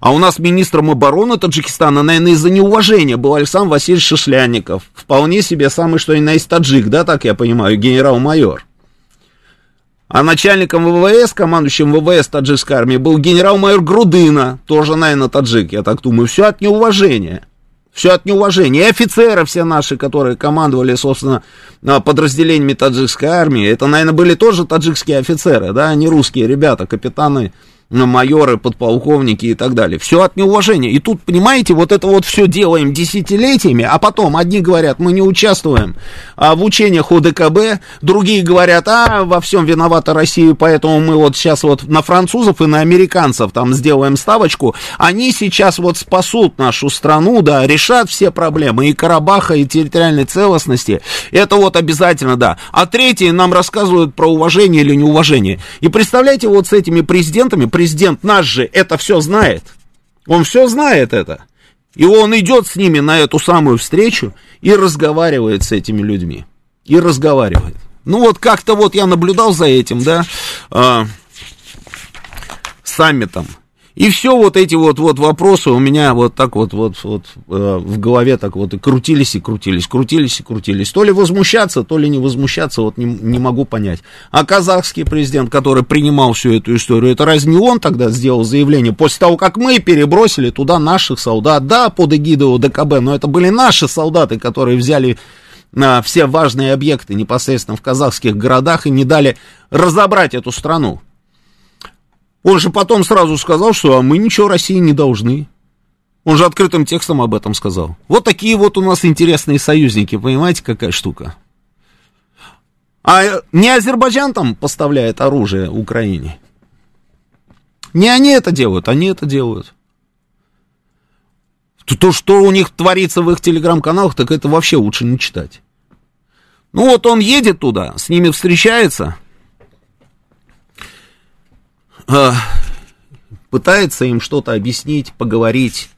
S1: А у нас министром обороны Таджикистана, наверное, из-за неуважения был Александр Васильевич Шишлянников. Вполне себе самый, что ни на есть таджик, да, так я понимаю, генерал-майор. А начальником ВВС, командующим ВВС таджикской армии, был генерал-майор Грудына, тоже, наверное, таджик, я так думаю. Все от неуважения. Все от неуважения. И офицеры все наши, которые командовали, собственно, подразделениями таджикской армии, это, наверное, были тоже таджикские офицеры, да, не русские ребята, капитаны майоры, подполковники и так далее. Все от неуважения. И тут, понимаете, вот это вот все делаем десятилетиями, а потом одни говорят, мы не участвуем а, в учениях ОДКБ, другие говорят, а, во всем виновата Россия, поэтому мы вот сейчас вот на французов и на американцев там сделаем ставочку. Они сейчас вот спасут нашу страну, да, решат все проблемы и Карабаха, и территориальной целостности. Это вот обязательно, да. А третьи нам рассказывают про уважение или неуважение. И представляете, вот с этими президентами, президент наш же это все знает. Он все знает это. И он идет с ними на эту самую встречу и разговаривает с этими людьми. И разговаривает. Ну вот как-то вот я наблюдал за этим, да, э, саммитом. И все вот эти вот, вот вопросы у меня вот так вот, вот, вот э, в голове так вот и крутились, и крутились, крутились и крутились. То ли возмущаться, то ли не возмущаться, вот не, не могу понять. А казахский президент, который принимал всю эту историю, это разве не он тогда сделал заявление после того, как мы перебросили туда наших солдат, да, под эгидой ОДКБ, но это были наши солдаты, которые взяли на все важные объекты непосредственно в казахских городах и не дали разобрать эту страну. Он же потом сразу сказал, что а мы ничего России не должны. Он же открытым текстом об этом сказал. Вот такие вот у нас интересные союзники, понимаете, какая штука. А не Азербайджан там поставляет оружие Украине. Не они это делают, они это делают. То, что у них творится в их телеграм-каналах, так это вообще лучше не читать. Ну вот он едет туда, с ними встречается, э, пытается им что-то объяснить, поговорить.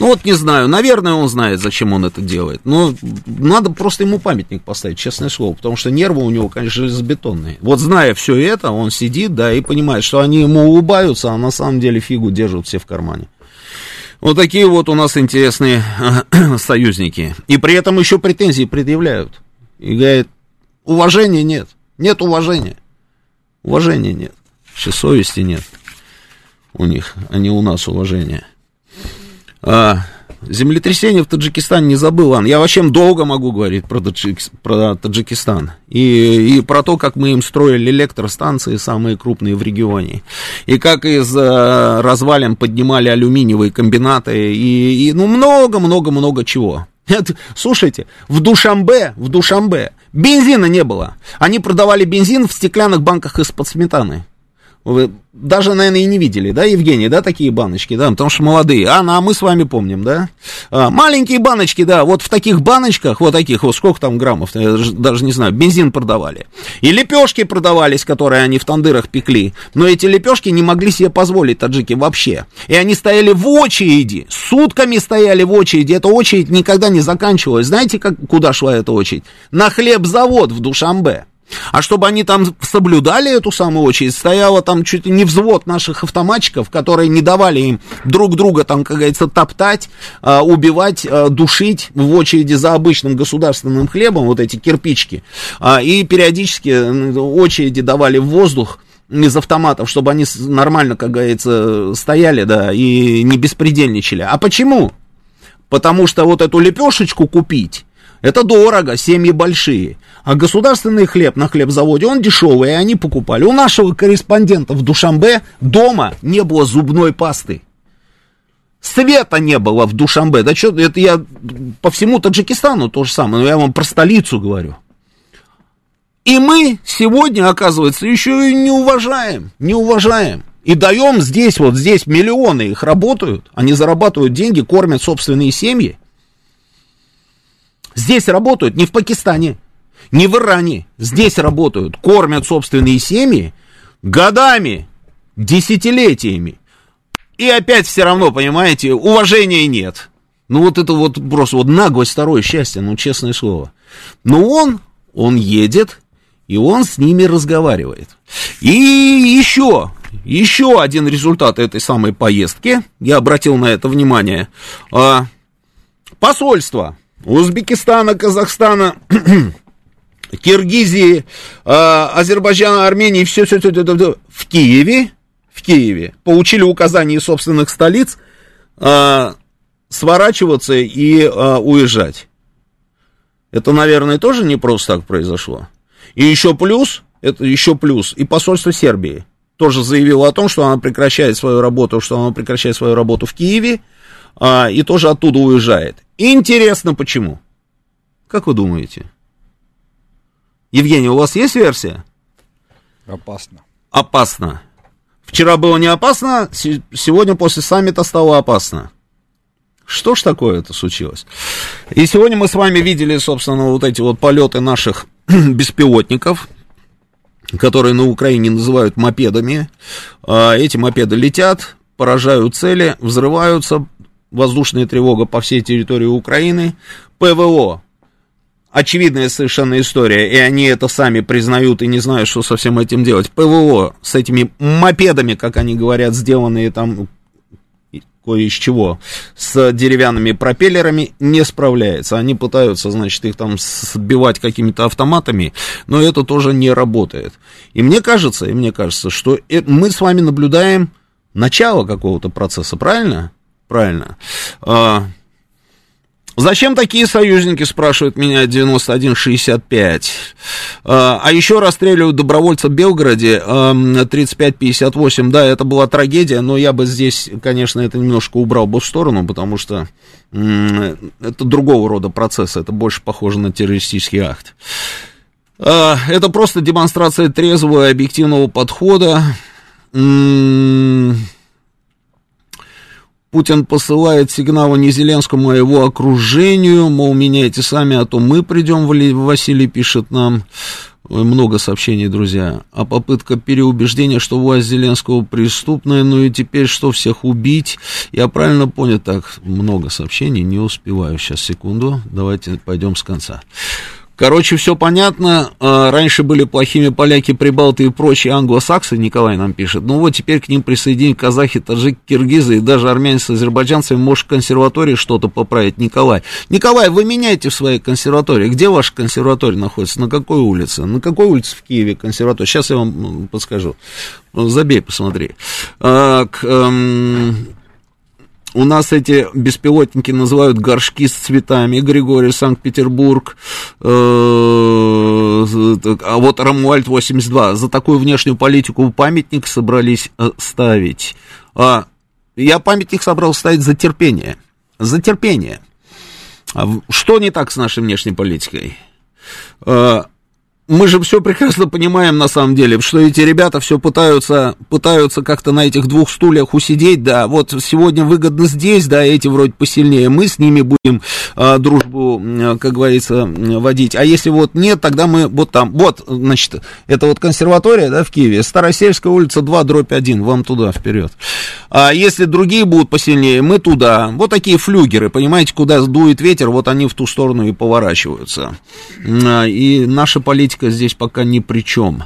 S1: Ну вот не знаю, наверное, он знает, зачем он это делает. Но надо просто ему памятник поставить, честное слово, потому что нервы у него, конечно, железобетонные. Вот зная все это, он сидит, да, и понимает, что они ему улыбаются, а на самом деле фигу держат все в кармане. Вот такие вот у нас интересные союзники. И при этом еще претензии предъявляют. И говорят, уважения нет. Нет уважения. Уважения нет. Вообще совести нет у них, а не у нас уважения. А, землетрясение в Таджикистане не забыл, Ан. Я вообще долго могу говорить про, Таджик, про Таджикистан. И, и про то, как мы им строили электростанции, самые крупные в регионе. И как из а, развалин поднимали алюминиевые комбинаты. И, и ну, много-много-много чего. Это, слушайте, в Душамбе, в Душамбе бензина не было. Они продавали бензин в стеклянных банках из-под сметаны. Вы даже, наверное, и не видели, да, Евгений, да, такие баночки, да, потому что молодые. А, ну, а мы с вами помним, да? А, маленькие баночки, да, вот в таких баночках, вот таких, вот сколько там граммов, я даже не знаю, бензин продавали. И лепешки продавались, которые они в тандырах пекли. Но эти лепешки не могли себе позволить таджики вообще. И они стояли в очереди, сутками стояли в очереди. Эта очередь никогда не заканчивалась. Знаете, как, куда шла эта очередь? На хлебзавод в Душамбе. А чтобы они там соблюдали эту самую очередь, стояло там чуть ли не взвод наших автоматчиков, которые не давали им друг друга там, как говорится, топтать, а, убивать, а, душить в очереди за обычным государственным хлебом, вот эти кирпички. А, и периодически очереди давали в воздух из автоматов, чтобы они нормально, как говорится, стояли, да, и не беспредельничали. А почему? Потому что вот эту лепешечку купить, это дорого, семьи большие. А государственный хлеб на хлебзаводе, он дешевый, и они покупали. У нашего корреспондента в Душамбе дома не было зубной пасты. Света не было в Душамбе. Да что, это я по всему Таджикистану то же самое, но я вам про столицу говорю. И мы сегодня, оказывается, еще и не уважаем, не уважаем. И даем здесь, вот здесь миллионы их работают, они зарабатывают деньги, кормят собственные семьи. Здесь работают, не в Пакистане, не в Иране. Здесь работают, кормят собственные семьи годами, десятилетиями. И опять все равно, понимаете, уважения нет. Ну вот это вот просто вот наглость второе счастье, ну честное слово. Но он, он едет, и он с ними разговаривает. И еще, еще один результат этой самой поездки, я обратил на это внимание, а, посольство Узбекистана, Казахстана, Киргизии, а, Азербайджана, Армении, все, все, все, все, все, в Киеве, в Киеве, получили указания из собственных столиц а, сворачиваться и а, уезжать. Это, наверное, тоже не просто так произошло. И еще плюс, это еще плюс, и посольство Сербии тоже заявило о том, что она прекращает свою работу, что она прекращает свою работу в Киеве, и тоже оттуда уезжает. Интересно, почему? Как вы думаете? Евгений, у вас есть версия?
S4: Опасно.
S1: Опасно. Вчера было не опасно, сегодня после саммита стало опасно. Что ж такое это случилось? И сегодня мы с вами видели, собственно, вот эти вот полеты наших беспилотников, которые на Украине называют мопедами. А, эти мопеды летят, поражают цели, взрываются, воздушная тревога по всей территории Украины, ПВО. Очевидная совершенно история, и они это сами признают и не знают, что со всем этим делать. ПВО с этими мопедами, как они говорят, сделанные там кое из чего, с деревянными пропеллерами не справляется. Они пытаются, значит, их там сбивать какими-то автоматами, но это тоже не работает. И мне кажется, и мне кажется, что мы с вами наблюдаем начало какого-то процесса, правильно? Правильно. А, Зачем такие союзники, спрашивает меня 9165. А, а еще расстреливают добровольца в Белгороде 35-58. Да, это была трагедия, но я бы здесь, конечно, это немножко убрал бы в сторону, потому что это другого рода процесс, это больше похоже на террористический акт. А, это просто демонстрация трезвого и объективного подхода. Путин посылает сигналы не Зеленскому, а его окружению, мол, меняйте сами, а то мы придем, Василий пишет нам. Много сообщений, друзья. А попытка переубеждения, что власть Зеленского преступная, ну и теперь что, всех убить? Я правильно понял? Так, много сообщений, не успеваю. Сейчас, секунду, давайте пойдем с конца. Короче, все понятно. А, раньше были плохими поляки, прибалты и прочие англосаксы, Николай нам пишет. Ну вот теперь к ним присоединить казахи, таджики, киргизы и даже армяне с азербайджанцами. Может, консерватории что-то поправить, Николай. Николай, вы меняете в своей консерватории. Где ваша консерватория находится? На какой улице? На какой улице в Киеве консерватория? Сейчас я вам подскажу. Забей, посмотри. А, к, эм, у нас эти беспилотники называют горшки с цветами. Григорий, Санкт-Петербург. Э, а вот Рамуальд 82. За такую внешнюю политику памятник собрались э, ставить. А Я памятник собрал ставить за терпение. За терпение. А что не так с нашей внешней политикой? Э, мы же все прекрасно понимаем, на самом деле, что эти ребята все пытаются, пытаются как-то на этих двух стульях усидеть, да, вот сегодня выгодно здесь, да, эти вроде посильнее, мы с ними будем а, дружбу, как говорится, водить, а если вот нет, тогда мы вот там, вот, значит, это вот консерватория, да, в Киеве, Старосельская улица 2, дробь 1, вам туда, вперед. А если другие будут посильнее, мы туда, вот такие флюгеры, понимаете, куда дует ветер, вот они в ту сторону и поворачиваются, а, и наша политика политика здесь пока ни при чем.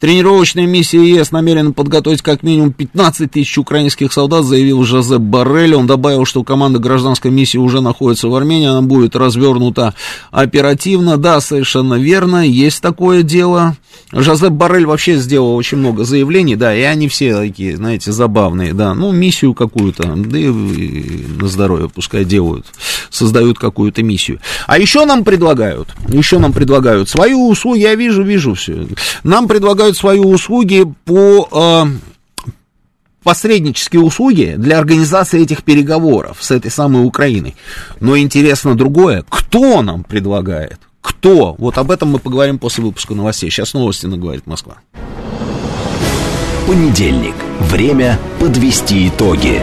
S1: Тренировочная миссия ЕС намерена подготовить как минимум 15 тысяч украинских солдат, заявил Жозеп Баррель. Он добавил, что команда гражданской миссии уже находится в Армении, она будет развернута оперативно. Да, совершенно верно, есть такое дело. Жозеп Баррель вообще сделал очень много заявлений, да, и они все такие, знаете, забавные, да. Ну, миссию какую-то, да и на здоровье пускай делают, создают какую-то миссию. А еще нам предлагают, еще нам предлагают свои услуги, я вижу, вижу все. Нам предлагают свои услуги по э, посреднические услуги для организации этих переговоров с этой самой Украиной. Но интересно другое, кто нам предлагает? Кто? Вот об этом мы поговорим после выпуска новостей. Сейчас новости на «Говорит Москва».
S8: Понедельник. Время подвести итоги.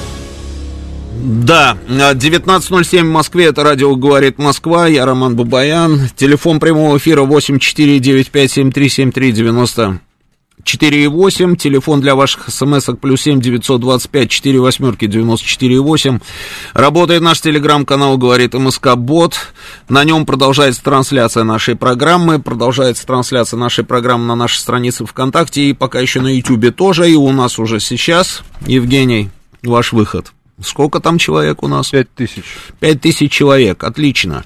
S1: Да, 19.07 в Москве, это радио «Говорит Москва», я Роман Бабаян, телефон прямого эфира 8495-7373-90 4,8, телефон для ваших смс-ок плюс 7 925 4 восьмерки 94,8. Работает наш телеграм-канал «Говорит МСК Бот». На нем продолжается трансляция нашей программы, продолжается трансляция нашей программы на нашей странице ВКонтакте и пока еще на Ютубе тоже, и у нас уже сейчас, Евгений, ваш выход. Сколько там человек у нас?
S4: Пять тысяч.
S1: Пять тысяч человек, отлично.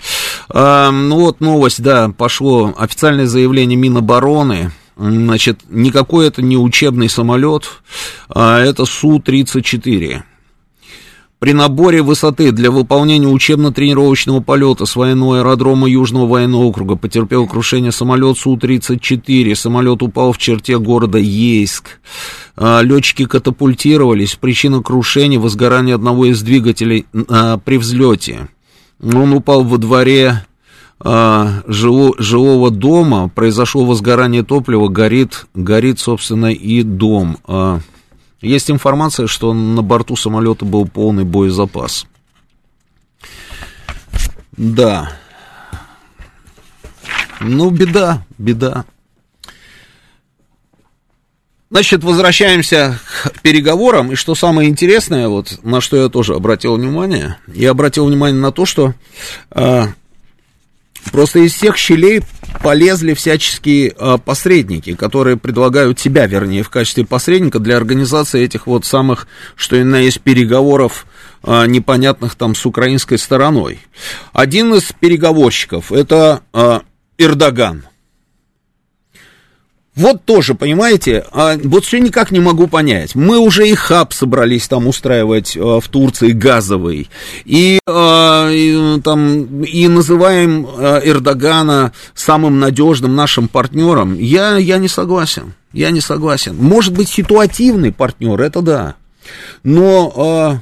S1: А, ну вот новость, да, пошло официальное заявление Минобороны, Значит, никакой это не учебный самолет, а это Су-34. При наборе высоты для выполнения учебно-тренировочного полета с военного аэродрома Южного военного округа потерпел крушение самолет Су-34. Самолет упал в черте города Ейск. А, летчики катапультировались. Причина крушения – возгорание одного из двигателей а, при взлете. Он упал во дворе а, жило, жилого дома произошло возгорание топлива, горит, горит, собственно, и дом. А, есть информация, что на борту самолета был полный боезапас. Да. Ну, беда, беда. Значит, возвращаемся к переговорам. И что самое интересное, вот на что я тоже обратил внимание, я обратил внимание на то, что э, Просто из всех щелей полезли всяческие э, посредники, которые предлагают себя, вернее, в качестве посредника для организации этих вот самых, что именно есть переговоров э, непонятных там с украинской стороной. Один из переговорщиков это э, Эрдоган. Вот тоже, понимаете, а, вот все никак не могу понять. Мы уже и хаб собрались там устраивать а, в Турции газовый, и, а, и, там, и называем Эрдогана самым надежным нашим партнером. Я, я не согласен, я не согласен. Может быть, ситуативный партнер, это да, но,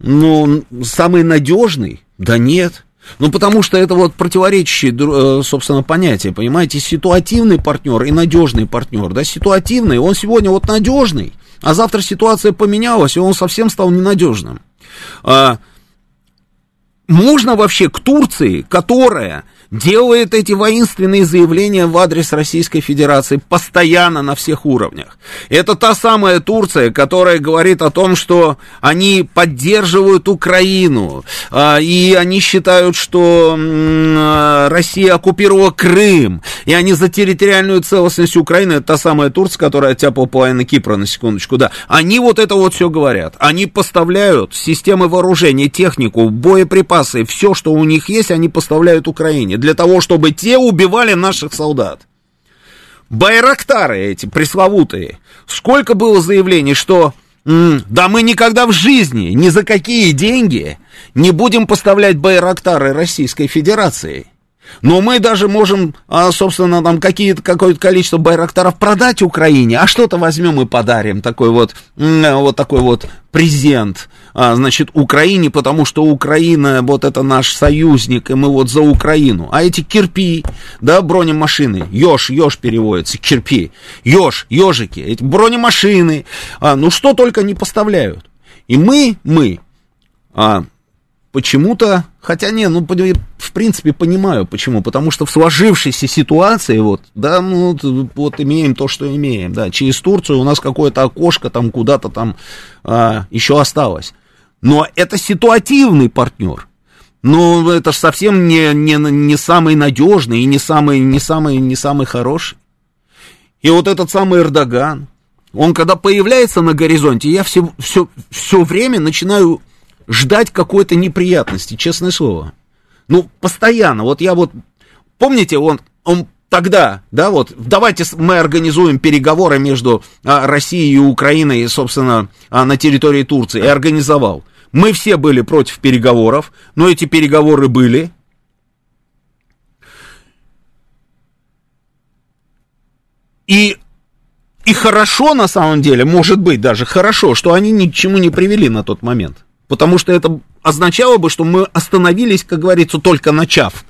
S1: но самый надежный, да нет. Ну, потому что это вот противоречащие, э, собственно, понятия, понимаете, ситуативный партнер и надежный партнер, да, ситуативный, он сегодня вот надежный, а завтра ситуация поменялась, и он совсем стал ненадежным. А, можно вообще к Турции, которая делает эти воинственные заявления в адрес Российской Федерации постоянно на всех уровнях. Это та самая Турция, которая говорит о том, что они поддерживают Украину, а, и они считают, что а, Россия оккупировала Крым, и они за территориальную целостность Украины, это та самая Турция, которая оттяпала половину Кипра, на секундочку, да, они вот это вот все говорят. Они поставляют системы вооружения, технику, боеприпасы, все, что у них есть, они поставляют Украине для того, чтобы те убивали наших солдат. Байрактары эти пресловутые. Сколько было заявлений, что да мы никогда в жизни ни за какие деньги не будем поставлять Байрактары Российской Федерации. Но мы даже можем, а, собственно, там какие-то, какое-то количество байрактаров продать Украине, а что-то возьмем и подарим, такой вот, вот такой вот презент, а, значит, Украине, потому что Украина, вот это наш союзник, и мы вот за Украину. А эти кирпи, да, бронемашины, еж, еж переводится, кирпи, еж, ежики, эти бронемашины, а, ну что только не поставляют. И мы, мы, почему-то, хотя не, ну, в принципе, понимаю, почему, потому что в сложившейся ситуации, вот, да, ну, вот имеем то, что имеем, да, через Турцию у нас какое-то окошко там куда-то там а, еще осталось, но это ситуативный партнер, но это же совсем не, не, не самый надежный и не самый, не самый, не самый хороший. И вот этот самый Эрдоган, он когда появляется на горизонте, я все, все, все время начинаю ждать какой-то неприятности, честное слово. Ну, постоянно. Вот я вот, помните, он, он тогда, да, вот, давайте мы организуем переговоры между а, Россией и Украиной, собственно, а, на территории Турции, и организовал. Мы все были против переговоров, но эти переговоры были. И, и хорошо, на самом деле, может быть даже хорошо, что они ни к чему не привели на тот момент. Потому что это означало бы, что мы остановились, как говорится, только начав.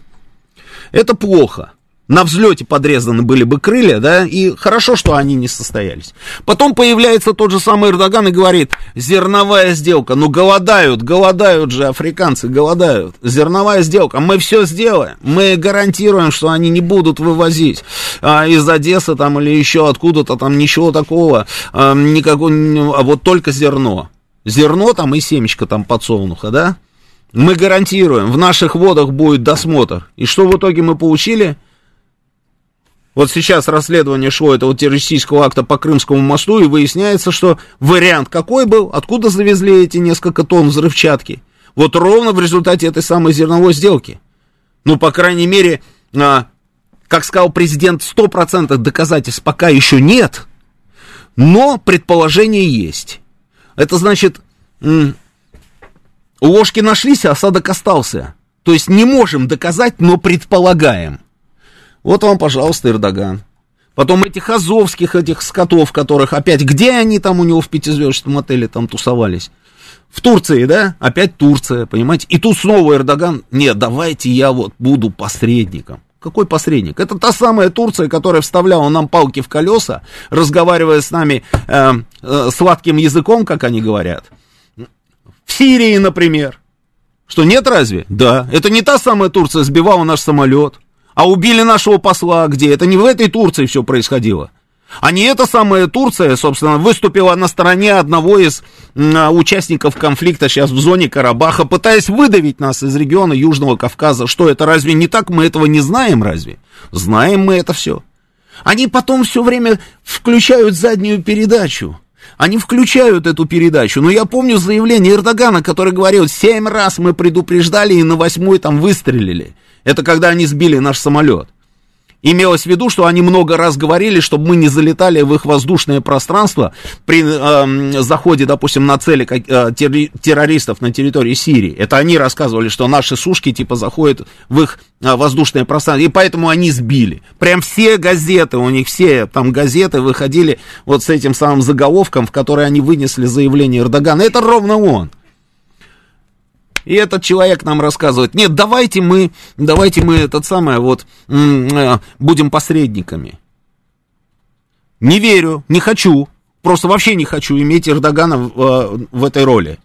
S1: Это плохо на взлете подрезаны были бы крылья, да, и хорошо, что они не состоялись. Потом появляется тот же самый Эрдоган и говорит, зерновая сделка, ну голодают, голодают же африканцы, голодают, зерновая сделка, мы все сделаем, мы гарантируем, что они не будут вывозить а, из Одессы там или еще откуда-то там ничего такого, а, никакого, а вот только зерно. Зерно там и семечко там подсолнуха, да? Мы гарантируем, в наших водах будет досмотр. И что в итоге мы получили? Вот сейчас расследование шло этого террористического акта по Крымскому мосту, и выясняется, что вариант какой был, откуда завезли эти несколько тонн взрывчатки. Вот ровно в результате этой самой зерновой сделки. Ну, по крайней мере, а, как сказал президент, 100% доказательств пока еще нет, но предположение есть. Это значит, ложки нашлись, а осадок остался. То есть не можем доказать, но предполагаем. Вот вам, пожалуйста, Эрдоган. Потом этих азовских, этих скотов, которых опять, где они там у него в пятизвездочном отеле там тусовались? В Турции, да? Опять Турция, понимаете? И тут снова Эрдоган, нет, давайте я вот буду посредником. Какой посредник? Это та самая Турция, которая вставляла нам палки в колеса, разговаривая с нами э, э, сладким языком, как они говорят. В Сирии, например. Что, нет разве? Да. Это не та самая Турция сбивала наш самолет. А убили нашего посла где? Это не в этой Турции все происходило. А не эта самая Турция, собственно, выступила на стороне одного из а, участников конфликта сейчас в зоне Карабаха, пытаясь выдавить нас из региона Южного Кавказа. Что это разве не так? Мы этого не знаем разве? Знаем мы это все. Они потом все время включают заднюю передачу. Они включают эту передачу. Но я помню заявление Эрдогана, который говорил, семь раз мы предупреждали и на восьмой там выстрелили. Это когда они сбили наш самолет. Имелось в виду, что они много раз говорили, чтобы мы не залетали в их воздушное пространство при э, заходе, допустим, на цели э, террористов на территории Сирии. Это они рассказывали, что наши сушки типа заходят в их э, воздушное пространство, и поэтому они сбили. Прям все газеты, у них все там газеты выходили вот с этим самым заголовком, в который они вынесли заявление Эрдогана. Это ровно он. И этот человек нам рассказывает, нет, давайте мы, давайте мы этот самое вот, э, будем посредниками. Не верю, не хочу, просто вообще не хочу иметь Эрдогана в, э, в этой роли.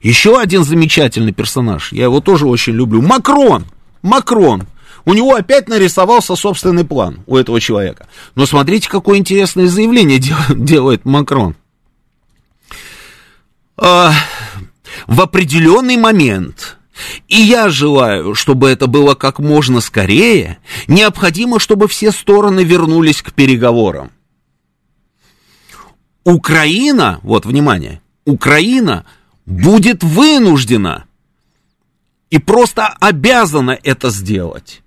S1: Еще один замечательный персонаж, я его тоже очень люблю, Макрон, Макрон. У него опять нарисовался собственный план у этого человека. Но смотрите, какое интересное заявление делает Макрон. В определенный момент, и я желаю, чтобы это было как можно скорее, необходимо, чтобы все стороны вернулись к переговорам. Украина, вот внимание, Украина будет вынуждена и просто обязана это сделать.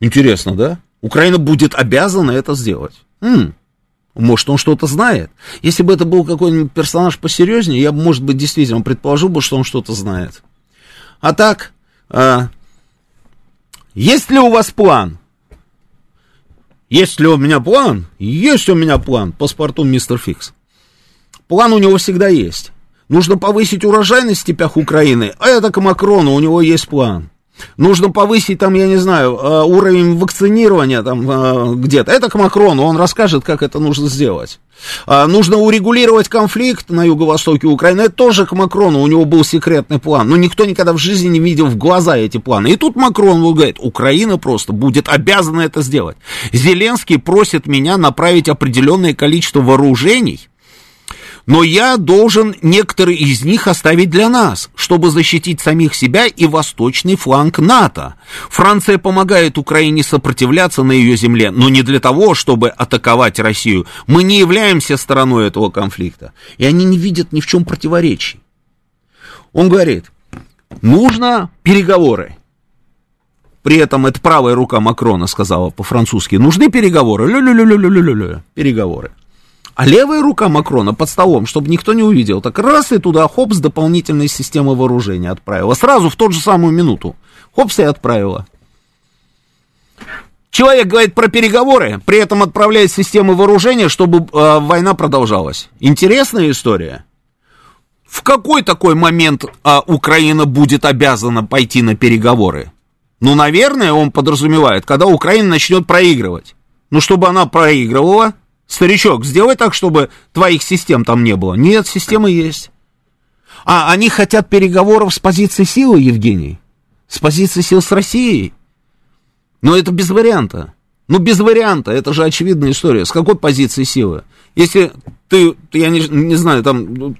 S1: Интересно, да? Украина будет обязана это сделать. М-м. Может, он что-то знает. Если бы это был какой-нибудь персонаж посерьезнее, я бы, может быть, действительно предположил бы, что он что-то знает. А так, а, есть ли у вас план? Есть ли у меня план? Есть у меня план. Паспорту мистер Фикс. План у него всегда есть. Нужно повысить урожайность в степях Украины, а это к Макрону, у него есть план. Нужно повысить там, я не знаю, э, уровень вакцинирования там э, где-то. Это к Макрону, он расскажет, как это нужно сделать. А, нужно урегулировать конфликт на юго-востоке Украины. Это тоже к Макрону, у него был секретный план. Но никто никогда в жизни не видел в глаза эти планы. И тут Макрон говорит, Украина просто будет обязана это сделать. Зеленский просит меня направить определенное количество вооружений но я должен некоторые из них оставить для нас, чтобы защитить самих себя и восточный фланг НАТО. Франция помогает Украине сопротивляться на ее земле, но не для того, чтобы атаковать Россию. Мы не являемся стороной этого конфликта. И они не видят ни в чем противоречий. Он говорит, нужно переговоры. при этом это правая рука Макрона сказала по-французски, нужны переговоры, лю-лю-лю-лю-лю-лю, переговоры. А левая рука Макрона под столом, чтобы никто не увидел, так раз и туда, хоп, с дополнительной системы вооружения отправила. Сразу в ту же самую минуту. Хопс и отправила. Человек говорит про переговоры, при этом отправляет системы вооружения, чтобы э, война продолжалась. Интересная история. В какой такой момент э, Украина будет обязана пойти на переговоры? Ну, наверное, он подразумевает, когда Украина начнет проигрывать. Ну, чтобы она проигрывала, старичок, сделай так, чтобы твоих систем там не было. Нет, системы есть. А они хотят переговоров с позиции силы, Евгений? С позиции сил с Россией? Но это без варианта. Ну, без варианта, это же очевидная история. С какой позиции силы? Если ты, я не, не знаю, там,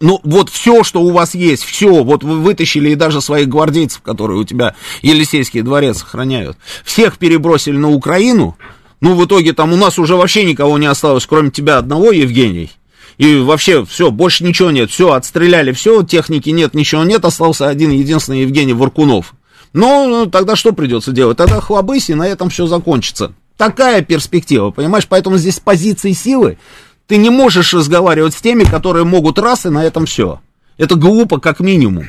S1: ну, вот все, что у вас есть, все, вот вы вытащили и даже своих гвардейцев, которые у тебя Елисейский дворец сохраняют, всех перебросили на Украину, ну, в итоге там у нас уже вообще никого не осталось, кроме тебя одного, Евгений, и вообще все, больше ничего нет, все, отстреляли все, техники нет, ничего нет, остался один единственный Евгений Варкунов, ну, ну, тогда что придется делать? Тогда хлобысь, и на этом все закончится. Такая перспектива, понимаешь? Поэтому здесь позиции силы ты не можешь разговаривать с теми, которые могут раз, и на этом все. Это глупо, как минимум.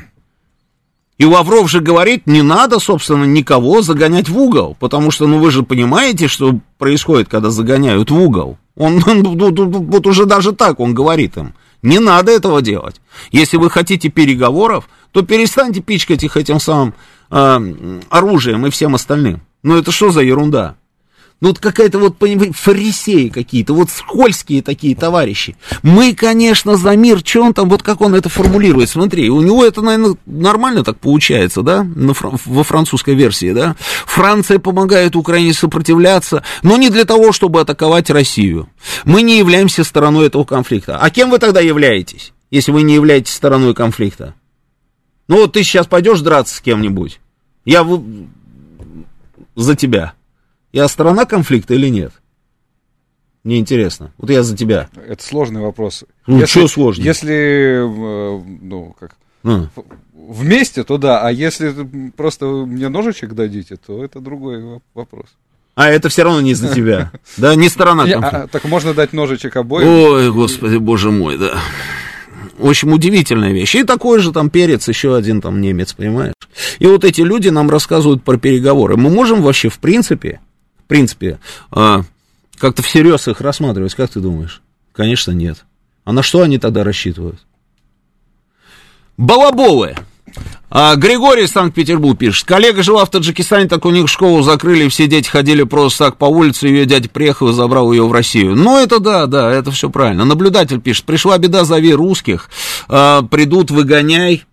S1: И Лавров же говорит, не надо, собственно, никого загонять в угол, потому что, ну, вы же понимаете, что происходит, когда загоняют в угол. Он, он вот уже даже так он говорит им. Не надо этого делать. Если вы хотите переговоров, то перестаньте пичкать их этим самым э, оружием и всем остальным. Ну это что за ерунда? Ну, вот какая-то вот, понимаете, фарисеи какие-то, вот скользкие такие товарищи. Мы, конечно, за мир, что он там, вот как он это формулирует, смотри, у него это, наверное, нормально так получается, да, на, во французской версии, да. Франция помогает Украине сопротивляться, но не для того, чтобы атаковать Россию. Мы не являемся стороной этого конфликта. А кем вы тогда являетесь, если вы не являетесь стороной конфликта? Ну, вот ты сейчас пойдешь драться с кем-нибудь, я за тебя. Я сторона конфликта или нет? Мне интересно. Вот я за тебя.
S4: Это сложный вопрос.
S1: Ну, если, что сложно?
S4: Если, э, ну, как, а. вместе, то да, а если просто мне ножичек дадите, то это другой вопрос.
S1: А это все равно не за тебя. Да, не сторона а,
S4: конфликта. Так можно дать ножичек обоим?
S1: Ой, господи, боже мой, да. В общем, удивительная вещь. И такой же там перец, еще один там немец, понимаешь? И вот эти люди нам рассказывают про переговоры. Мы можем вообще, в принципе, принципе, а, как-то всерьез их рассматривать, как ты думаешь? Конечно, нет. А на что они тогда рассчитывают? Балаболы. А, Григорий из Санкт-Петербург пишет. Коллега жила в Таджикистане, так у них школу закрыли, все дети ходили просто так по улице, ее дядя приехал и забрал ее в Россию. Ну, это да, да, это все правильно. Наблюдатель пишет. Пришла беда, зови русских, а, придут, выгоняй,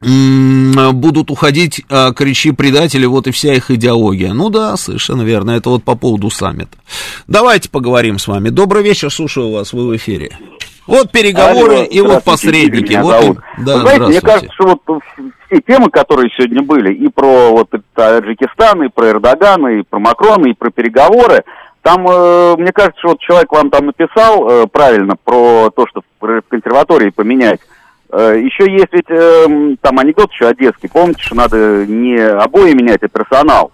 S1: будут уходить, а, кричи предатели, вот и вся их идеология. Ну да, совершенно верно, это вот по поводу саммита. Давайте поговорим с вами. Добрый вечер, слушаю вас, вы в эфире. Вот переговоры Алло, и вот посредники.
S10: Меня вот зовут. Да, Вы знаете, мне кажется, что вот все темы, которые сегодня были, и про вот Таджикистан, и про Эрдогана, и про Макрона, и про переговоры, там, э, мне кажется, что вот человек вам там написал э, правильно про то, что в консерватории поменять. Э, еще есть ведь э, там анекдот еще одесский, помните, что надо не обои менять, а персонал.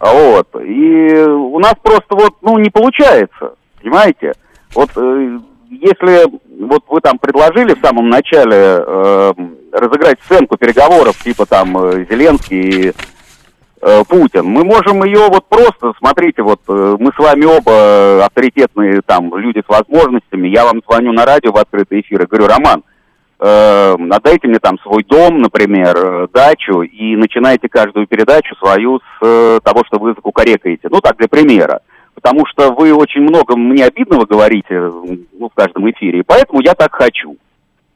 S10: Вот. И у нас просто вот, ну, не получается, понимаете? Вот э, если вот вы там предложили в самом начале э, разыграть сценку переговоров типа там э, Зеленский и э, Путин, мы можем ее вот просто, смотрите, вот э, мы с вами оба авторитетные там люди с возможностями, я вам звоню на радио в открытый эфир и говорю, Роман, отдайте мне там свой дом, например, э, дачу, и начинайте каждую передачу свою с э, того, что вы закукарекаете. Ну, так, для примера потому что вы очень много мне обидного говорите ну, в каждом эфире, и поэтому я так хочу.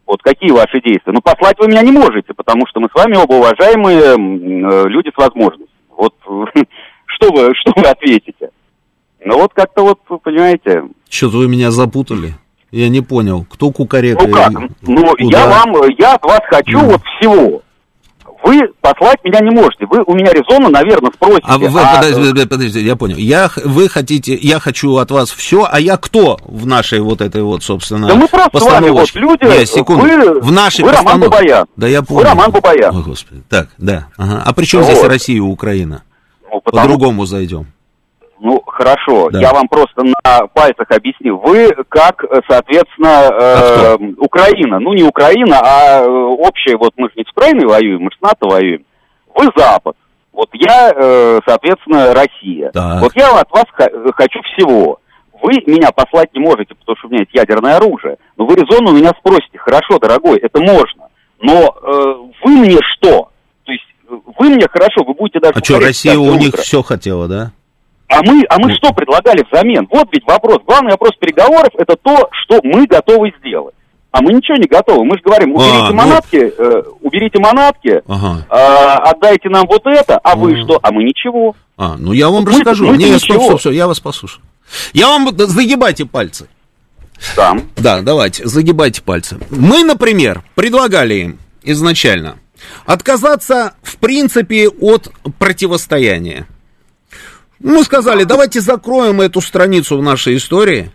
S10: Вот какие ваши действия? Ну, послать вы меня не можете, потому что мы с вами оба уважаемые э, люди с возможностью. Вот что вы, что вы ответите? Ну, вот как-то вот, понимаете...
S1: Что-то вы меня запутали. Я не понял, кто кукарекает?
S10: Ну как? Ну, я вам, я от вас хочу вот всего вы послать меня не можете. Вы у меня резонно, наверное, спросите.
S1: А вы, а... подождите, подождите, я понял. Я, вы хотите, я хочу от вас все, а я кто в нашей вот этой вот, собственно,
S10: Да мы просто с вами вот люди,
S1: Нет, секунду. Вы, в нашей
S10: вы Роман Бабаян.
S1: Да я понял.
S10: Вы Роман Бабаян.
S1: Ой, господи. Так, да. Ага. А при чем вот. здесь Россия и Украина? Ну, потому... По-другому зайдем.
S10: Ну, хорошо, да. я вам просто на пальцах объясню. Вы как, соответственно, э, а Украина. Ну, не Украина, а э, общая, вот мы же не с Украиной воюем, мы же с НАТО воюем. Вы Запад. Вот я, э, соответственно, Россия. Так. Вот я от вас хочу всего. Вы меня послать не можете, потому что у меня есть ядерное оружие. Но вы резонно у меня спросите, хорошо, дорогой, это можно. Но э, вы мне что? То есть э, вы мне хорошо, вы будете даже...
S1: А что, Россия у них все хотела, да?
S10: А мы, а мы что предлагали взамен? Вот ведь вопрос. Главный вопрос переговоров – это то, что мы готовы сделать. А мы ничего не готовы. Мы же говорим, уберите а, манатки, ну... э, уберите манатки, ага. э, отдайте нам вот это, а, а вы что? А мы ничего.
S1: А, ну я вам мы, расскажу. Мы, не, стоп, стоп, стоп, я вас послушаю. Я вам загибайте пальцы.
S10: Там.
S1: Да, давайте, загибайте пальцы. Мы, например, предлагали им изначально отказаться, в принципе, от противостояния. Мы сказали, давайте закроем эту страницу в нашей истории.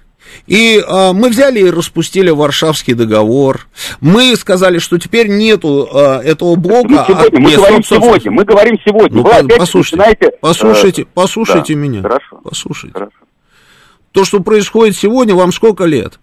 S1: И а, мы взяли и распустили Варшавский договор. Мы сказали, что теперь нету а, этого блока.
S10: Мы, сегодня, а, мы нет, говорим стоп, сегодня, стоп. мы говорим сегодня.
S1: Ну, Вы послушайте, начинаете... послушайте, послушайте да, меня.
S10: Хорошо.
S1: Послушайте. Хорошо. То, что происходит сегодня, вам сколько лет?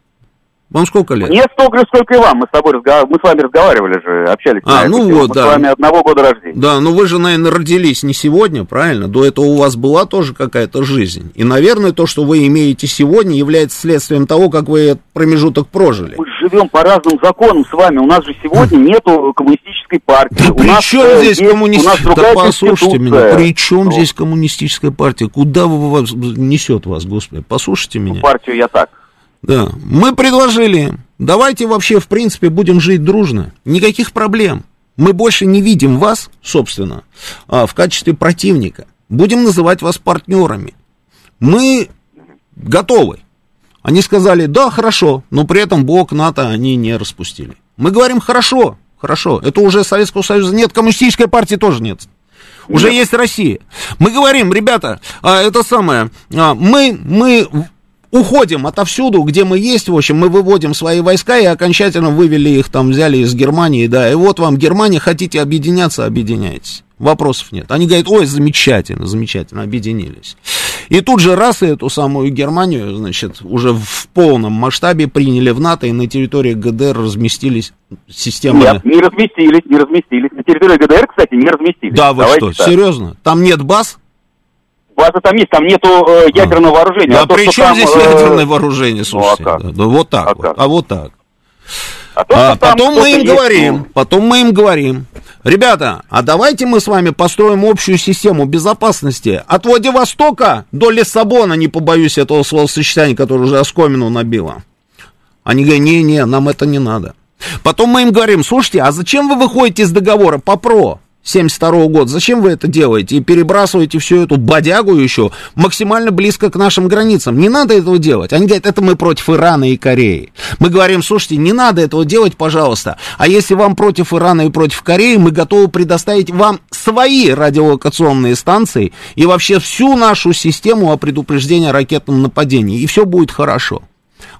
S1: Вам сколько лет?
S10: Мне столько же, сколько и вам. Мы с, тобой разгов... мы с вами разговаривали же, общались.
S1: А, ну вот,
S10: мы
S1: да.
S10: с вами одного года рождения.
S1: Да, но вы же, наверное, родились не сегодня, правильно? До этого у вас была тоже какая-то жизнь. И, наверное, то, что вы имеете сегодня, является следствием того, как вы этот промежуток прожили.
S10: Мы живем по разным законам с вами. У нас же сегодня нету коммунистической партии. Да
S1: у при нас, чем э, здесь коммунистическая? Да послушайте меня, при чем ну. здесь коммунистическая партия? Куда вы вас несет вас, господи? Послушайте меня.
S10: Партию я так.
S1: Да, мы предложили, давайте вообще, в принципе, будем жить дружно, никаких проблем. Мы больше не видим вас, собственно, а, в качестве противника. Будем называть вас партнерами. Мы готовы. Они сказали, да, хорошо, но при этом блок НАТО они не распустили. Мы говорим, хорошо, хорошо, это уже Советского Союза нет, коммунистической партии тоже нет. Уже нет. есть Россия. Мы говорим, ребята, а, это самое, а, мы, мы уходим отовсюду, где мы есть, в общем, мы выводим свои войска и окончательно вывели их, там, взяли из Германии, да, и вот вам Германия, хотите объединяться, объединяйтесь. Вопросов нет. Они говорят, ой, замечательно, замечательно, объединились. И тут же раз и эту самую Германию, значит, уже в полном масштабе приняли в НАТО, и на территории ГДР разместились системы...
S10: Нет, не разместились, не разместились. На территории ГДР, кстати, не разместились.
S1: Да, вы Давайте что, так. серьезно? Там нет баз?
S10: База там есть, там нету э, ядерного а. вооружения.
S1: А, а то, при чем там, здесь э... ядерное вооружение, слушайте? Ну, а, как? Да, вот так а, вот, а вот так. А, то, а потом мы им есть, говорим, ну... потом мы им говорим, ребята, а давайте мы с вами построим общую систему безопасности от Владивостока до Лиссабона, не побоюсь этого словосочетания, которое уже оскомину набило. Они говорят, не-не, нам это не надо. Потом мы им говорим, слушайте, а зачем вы выходите из договора по ПРО? 72 года. Зачем вы это делаете? И перебрасываете всю эту бодягу еще максимально близко к нашим границам. Не надо этого делать. Они говорят, это мы против Ирана и Кореи. Мы говорим, слушайте, не надо этого делать, пожалуйста. А если вам против Ирана и против Кореи, мы готовы предоставить вам свои радиолокационные станции и вообще всю нашу систему о предупреждении о ракетном нападении. И все будет хорошо.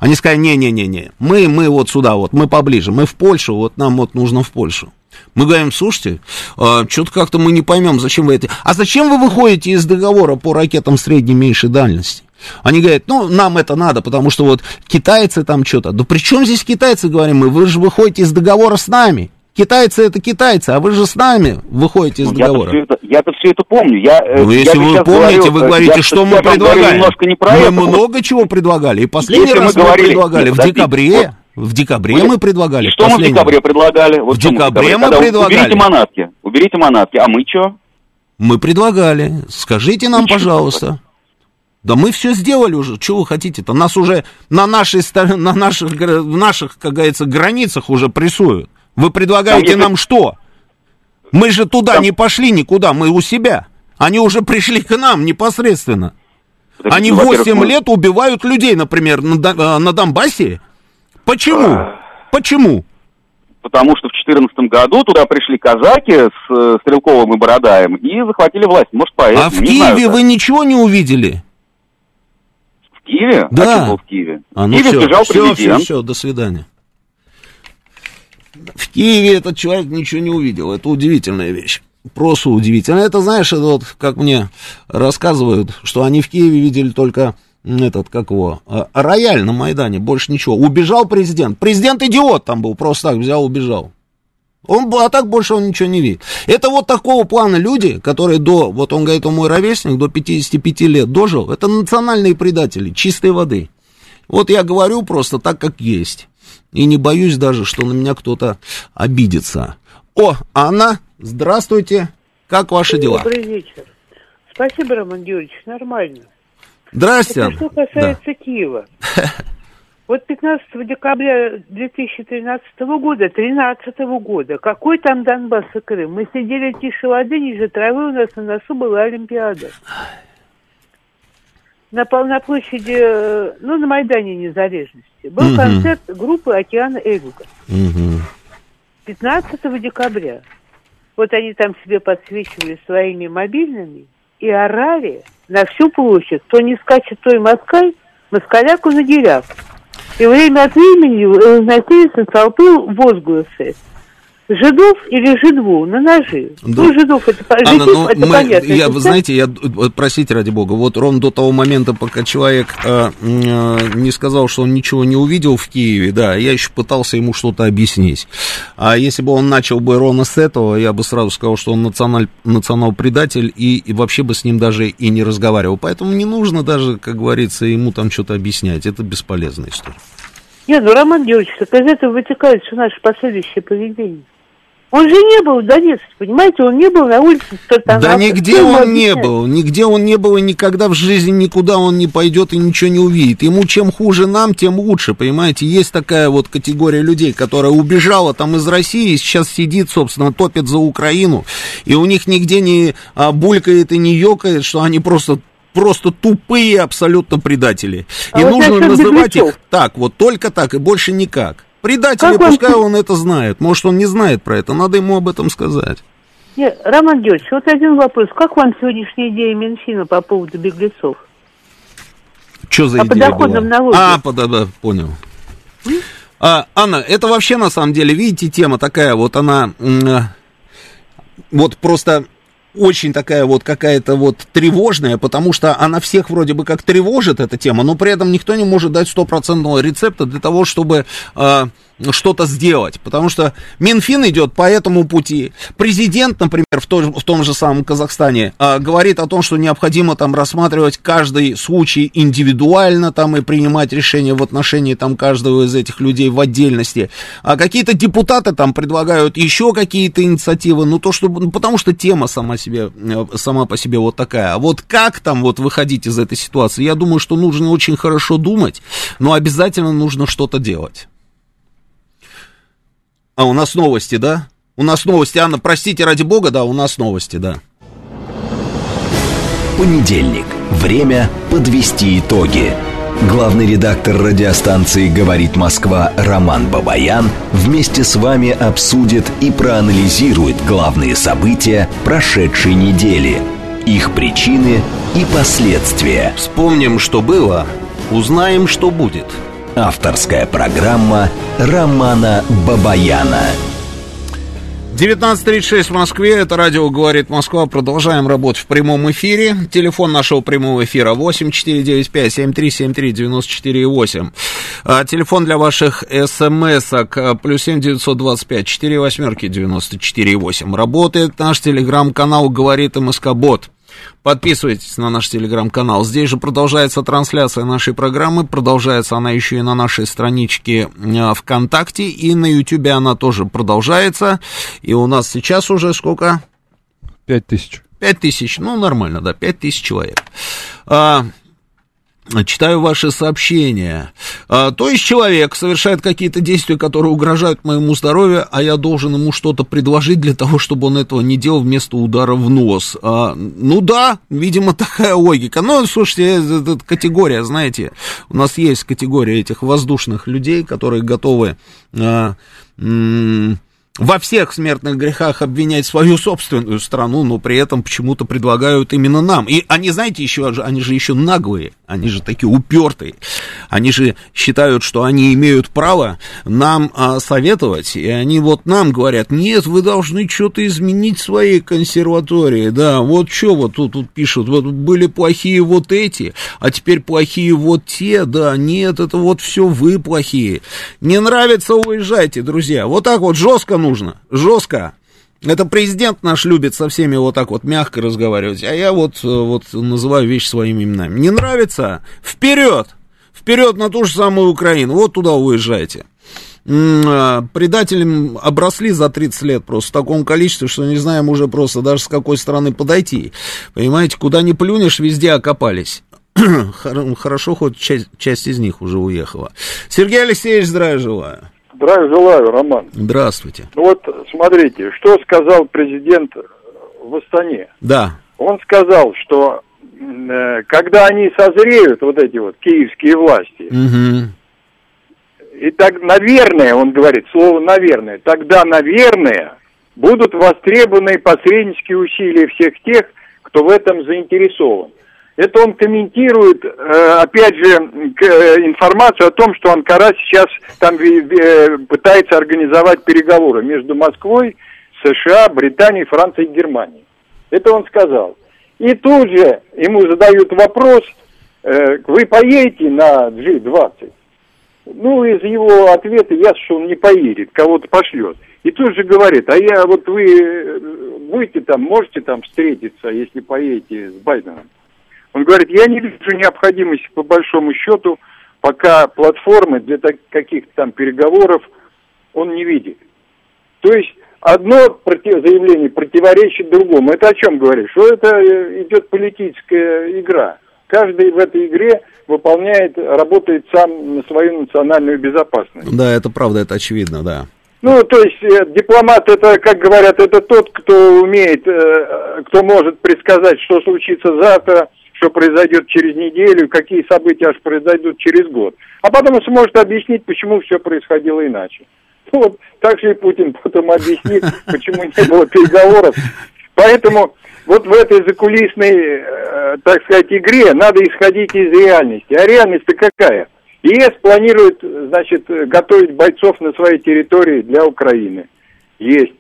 S1: Они сказали, не-не-не-не, мы, мы вот сюда вот, мы поближе, мы в Польшу, вот нам вот нужно в Польшу. Мы говорим, слушайте, а, что-то как-то мы не поймем, зачем вы это... А зачем вы выходите из договора по ракетам средней и меньшей дальности? Они говорят, ну, нам это надо, потому что вот китайцы там что-то. Да при чем здесь китайцы, говорим мы? Вы же выходите из договора с нами. Китайцы это китайцы, а вы же с нами выходите из ну, договора.
S10: Я-то все, это помню. Я,
S1: э, ну, если я вы помните, говорю, вы говорите, я, что мы предлагали. мы это. много чего предлагали. И последний если раз мы, говорили, предлагали нет, в декабре. В декабре мы, мы предлагали.
S10: Что мы в декабре предлагали?
S1: Вот в декабре мы предлагали.
S10: Уберите манатки. Уберите манатки. А мы что?
S1: Мы предлагали. Скажите нам, пожалуйста. Да мы все сделали уже. Чего вы хотите-то? Нас уже на нашей на наших, наших, как говорится, границах уже прессуют. Вы предлагаете Там, нам что? Мы же туда Там... не пошли никуда, мы у себя. Они уже пришли к нам непосредственно. Они 8 лет убивают людей, например, на, на Донбассе. Почему? А... Почему?
S10: потому что в 2014 году туда пришли казаки с э, Стрелковым и Бородаем и захватили власть. Может, поэтому.
S1: А в Киеве знаю, вы ничего не увидели?
S10: В Киеве?
S1: Да.
S10: А был в Киеве?
S1: А, ну
S10: в Киеве
S1: все,
S10: сбежал
S1: все,
S10: президент.
S1: Все, все, до свидания. В Киеве этот человек ничего не увидел. Это удивительная вещь. Просто удивительно. Это, знаешь, это вот, как мне рассказывают, что они в Киеве видели только этот, как его, а, рояль на Майдане, больше ничего. Убежал президент. Президент идиот там был, просто так взял, убежал. Он, а так больше он ничего не видит. Это вот такого плана люди, которые до, вот он говорит, он мой ровесник, до 55 лет дожил, это национальные предатели, чистой воды. Вот я говорю просто так, как есть. И не боюсь даже, что на меня кто-то обидится. О, Анна, здравствуйте. Как ваши дела?
S11: Добрый вечер. Спасибо, Роман Георгиевич, нормально.
S1: Здрасте.
S11: Это что касается да. Киева. Вот 15 декабря 2013 года, 13 года, какой там Донбасс и Крым? Мы сидели тише воды, ниже травы, у нас на носу была Олимпиада. На, на площади, э, ну, на Майдане Незалежности. Был угу. концерт группы «Океан Эльга». Угу. 15 декабря. Вот они там себе подсвечивали своими мобильными и орали на всю площадь. Кто не скачет, то и москаль, москаляку на дерях. И время от времени разносились толпы возгласы жидов или жидву на ножи. Да. Ну, жидов это,
S1: Анна, жидов, ну, это мы, понятно. Я, вы знаете, я, простите ради бога, вот ровно до того момента, пока человек э, э, не сказал, что он ничего не увидел в Киеве, да, я еще пытался ему что-то объяснить. А если бы он начал бы ровно с этого, я бы сразу сказал, что он националь, национал-предатель, и, и вообще бы с ним даже и не разговаривал. Поэтому не нужно даже, как говорится, ему там что-то объяснять. Это бесполезная история.
S11: Нет, ну, Роман Георгиевич, так из этого вытекает все наше последующее поведение. Он же не был в Донецке, понимаете, он не был на улице
S1: Стартанавта. Да нигде он объяснять? не был, нигде он не был, и никогда в жизни никуда он не пойдет и ничего не увидит. Ему чем хуже нам, тем лучше, понимаете. Есть такая вот категория людей, которая убежала там из России, сейчас сидит, собственно, топит за Украину, и у них нигде не а, булькает и не ёкает, что они просто просто тупые абсолютно предатели. А и вот нужно называть их так, вот только так и больше никак. Предатели, как пускай он... он это знает. Может, он не знает про это, надо ему об этом сказать.
S11: Нет, Роман Георгиевич, вот один вопрос. Как вам сегодняшняя идея Минфина по поводу беглецов?
S1: Что за
S11: а идея была? налоге.
S1: А, по, да, понял. А, Анна, это вообще на самом деле, видите, тема такая, вот она, вот просто очень такая вот какая-то вот тревожная, потому что она всех вроде бы как тревожит, эта тема, но при этом никто не может дать стопроцентного рецепта для того, чтобы э, что-то сделать, потому что Минфин идет по этому пути. Президент, например, в, то, в том же самом Казахстане э, говорит о том, что необходимо там рассматривать каждый случай индивидуально там и принимать решения в отношении там каждого из этих людей в отдельности. А какие-то депутаты там предлагают еще какие-то инициативы, ну то, что, ну, потому что тема сама себе, э, сама по себе вот такая. А вот как там вот выходить из этой ситуации, я думаю, что нужно очень хорошо думать, но обязательно нужно что-то делать. А у нас новости, да? У нас новости, Анна, простите, ради бога, да, у нас новости, да.
S8: Понедельник. Время подвести итоги. Главный редактор радиостанции «Говорит Москва» Роман Бабаян вместе с вами обсудит и проанализирует главные события прошедшей недели, их причины и последствия.
S1: Вспомним, что было, узнаем, что будет –
S8: Авторская программа Романа Бабаяна.
S1: 19.36 в Москве, это радио «Говорит Москва». Продолжаем работать в прямом эфире. Телефон нашего прямого эфира 8495-7373-94,8. А, телефон для ваших смс-ок плюс 7 925 4 восьмерки 94,8. Работает наш телеграм-канал «Говорит МСК Бот». Подписывайтесь на наш телеграм-канал. Здесь же продолжается трансляция нашей программы. Продолжается она еще и на нашей страничке э, ВКонтакте. И на Ютубе она тоже продолжается. И у нас сейчас уже сколько?
S4: Пять тысяч.
S1: Пять тысяч. Ну, нормально, да, пять тысяч человек. А, читаю ваши сообщения. А, то есть человек совершает какие-то действия, которые угрожают моему здоровью, а я должен ему что-то предложить для того, чтобы он этого не делал вместо удара в нос. А, ну да, видимо, такая логика. Ну, слушайте, это категория, знаете, у нас есть категория этих воздушных людей, которые готовы... А, во всех смертных грехах обвинять свою собственную страну, но при этом почему-то предлагают именно нам. И они, знаете, еще, они же еще наглые, они же такие упертые. Они же считают, что они имеют право нам а, советовать, и они вот нам говорят, нет, вы должны что-то изменить в своей консерватории, да, вот что вот тут, тут пишут, вот были плохие вот эти, а теперь плохие вот те, да, нет, это вот все вы плохие. Не нравится, уезжайте, друзья. Вот так вот жестко нужно, жестко. Это президент наш любит со всеми вот так вот мягко разговаривать, а я вот, э, вот называю вещи своими именами. Не нравится? Вперед! Вперед на ту же самую Украину, вот туда уезжайте. А, предателям обросли за 30 лет просто в таком количестве, что не знаем уже просто даже с какой стороны подойти. Понимаете, куда ни плюнешь, везде окопались. Хорошо, хоть часть, часть из них уже уехала. Сергей Алексеевич, здравия желаю.
S12: Здравия желаю, Роман.
S1: Здравствуйте.
S12: Ну вот, смотрите, что сказал президент в Астане.
S1: Да.
S12: Он сказал, что э, когда они созреют, вот эти вот киевские власти,
S1: угу.
S12: и так, наверное, он говорит, слово «наверное», тогда, наверное, будут востребованы посреднические усилия всех тех, кто в этом заинтересован. Это он комментирует, э, опять же, э, информацию о том, что Анкара сейчас там э, пытается организовать переговоры между Москвой, США, Британией, Францией и Германией. Это он сказал. И тут же ему задают вопрос, вы поедете на G20? Ну, из его ответа ясно, что он не поедет, кого-то пошлет. И тут же говорит, а я вот вы будете там, можете там встретиться, если поедете с Байденом? Он говорит, я не вижу необходимости по большому счету, пока платформы для каких-то там переговоров он не видит. То есть одно против, заявление противоречит другому. Это о чем говорит? Что это э, идет политическая игра. Каждый в этой игре выполняет, работает сам на свою национальную безопасность.
S1: Да, это правда, это очевидно, да.
S12: Ну, то есть э, дипломат это, как говорят, это тот, кто умеет, э, кто может предсказать, что случится завтра, что произойдет через неделю, какие события аж произойдут через год. А потом он сможет объяснить, почему все происходило иначе. Ну, вот так же и Путин потом объяснит, почему не было переговоров. Поэтому вот в этой закулисной, э, так сказать, игре надо исходить из реальности. А реальность-то какая? ЕС планирует, значит, готовить бойцов на своей территории для Украины. Есть.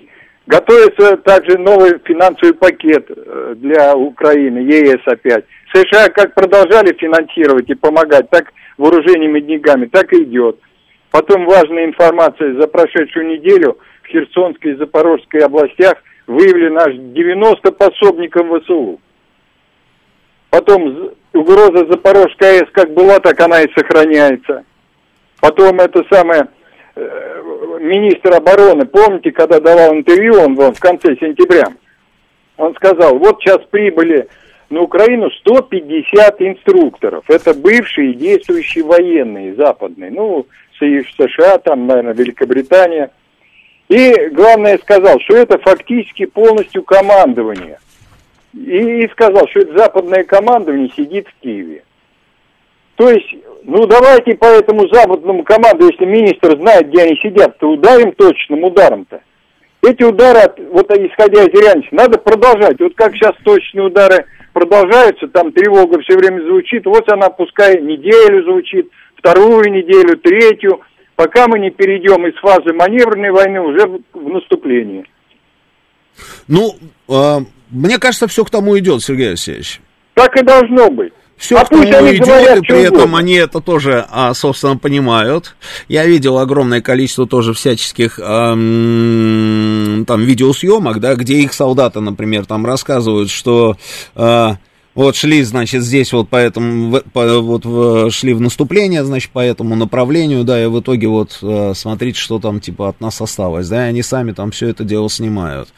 S12: Готовится также новый финансовый пакет э, для Украины, ЕС опять. США как продолжали финансировать и помогать, так вооружениями и деньгами, так и идет. Потом важная информация. За прошедшую неделю в Херсонской и Запорожской областях выявлено аж 90 пособников ВСУ. Потом угроза Запорожской АЭС как была, так она и сохраняется. Потом это самое, э, министр обороны, помните, когда давал интервью, он вон, в конце сентября, он сказал, вот сейчас прибыли на Украину 150 инструкторов. Это бывшие действующие военные западные. Ну, США, там, наверное, Великобритания. И главное сказал, что это фактически полностью командование. И, и сказал, что это западное командование сидит в Киеве. То есть, ну давайте по этому западному команду, если министр знает, где они сидят, то ударим точным ударом-то. Эти удары, вот исходя из реальности, надо продолжать. Вот как сейчас точные удары продолжаются, там тревога все время звучит, вот она пускай неделю звучит, вторую неделю, третью, пока мы не перейдем из фазы маневренной войны уже в наступление.
S1: Ну, э, мне кажется, все к тому идет, Сергей Алексеевич.
S12: Так и должно быть.
S1: Все а к тому идет, говорят, и при этом угодно. они это тоже, а, собственно, понимают. Я видел огромное количество тоже всяческих эм, там видеосъемок, да, где их солдаты, например, там рассказывают, что э, Вот шли, значит, здесь вот поэтому, по, вот в, шли в наступление, значит, по этому направлению, да, и в итоге вот э, смотрите, что там, типа, от нас осталось, да, и они сами там все это дело снимают.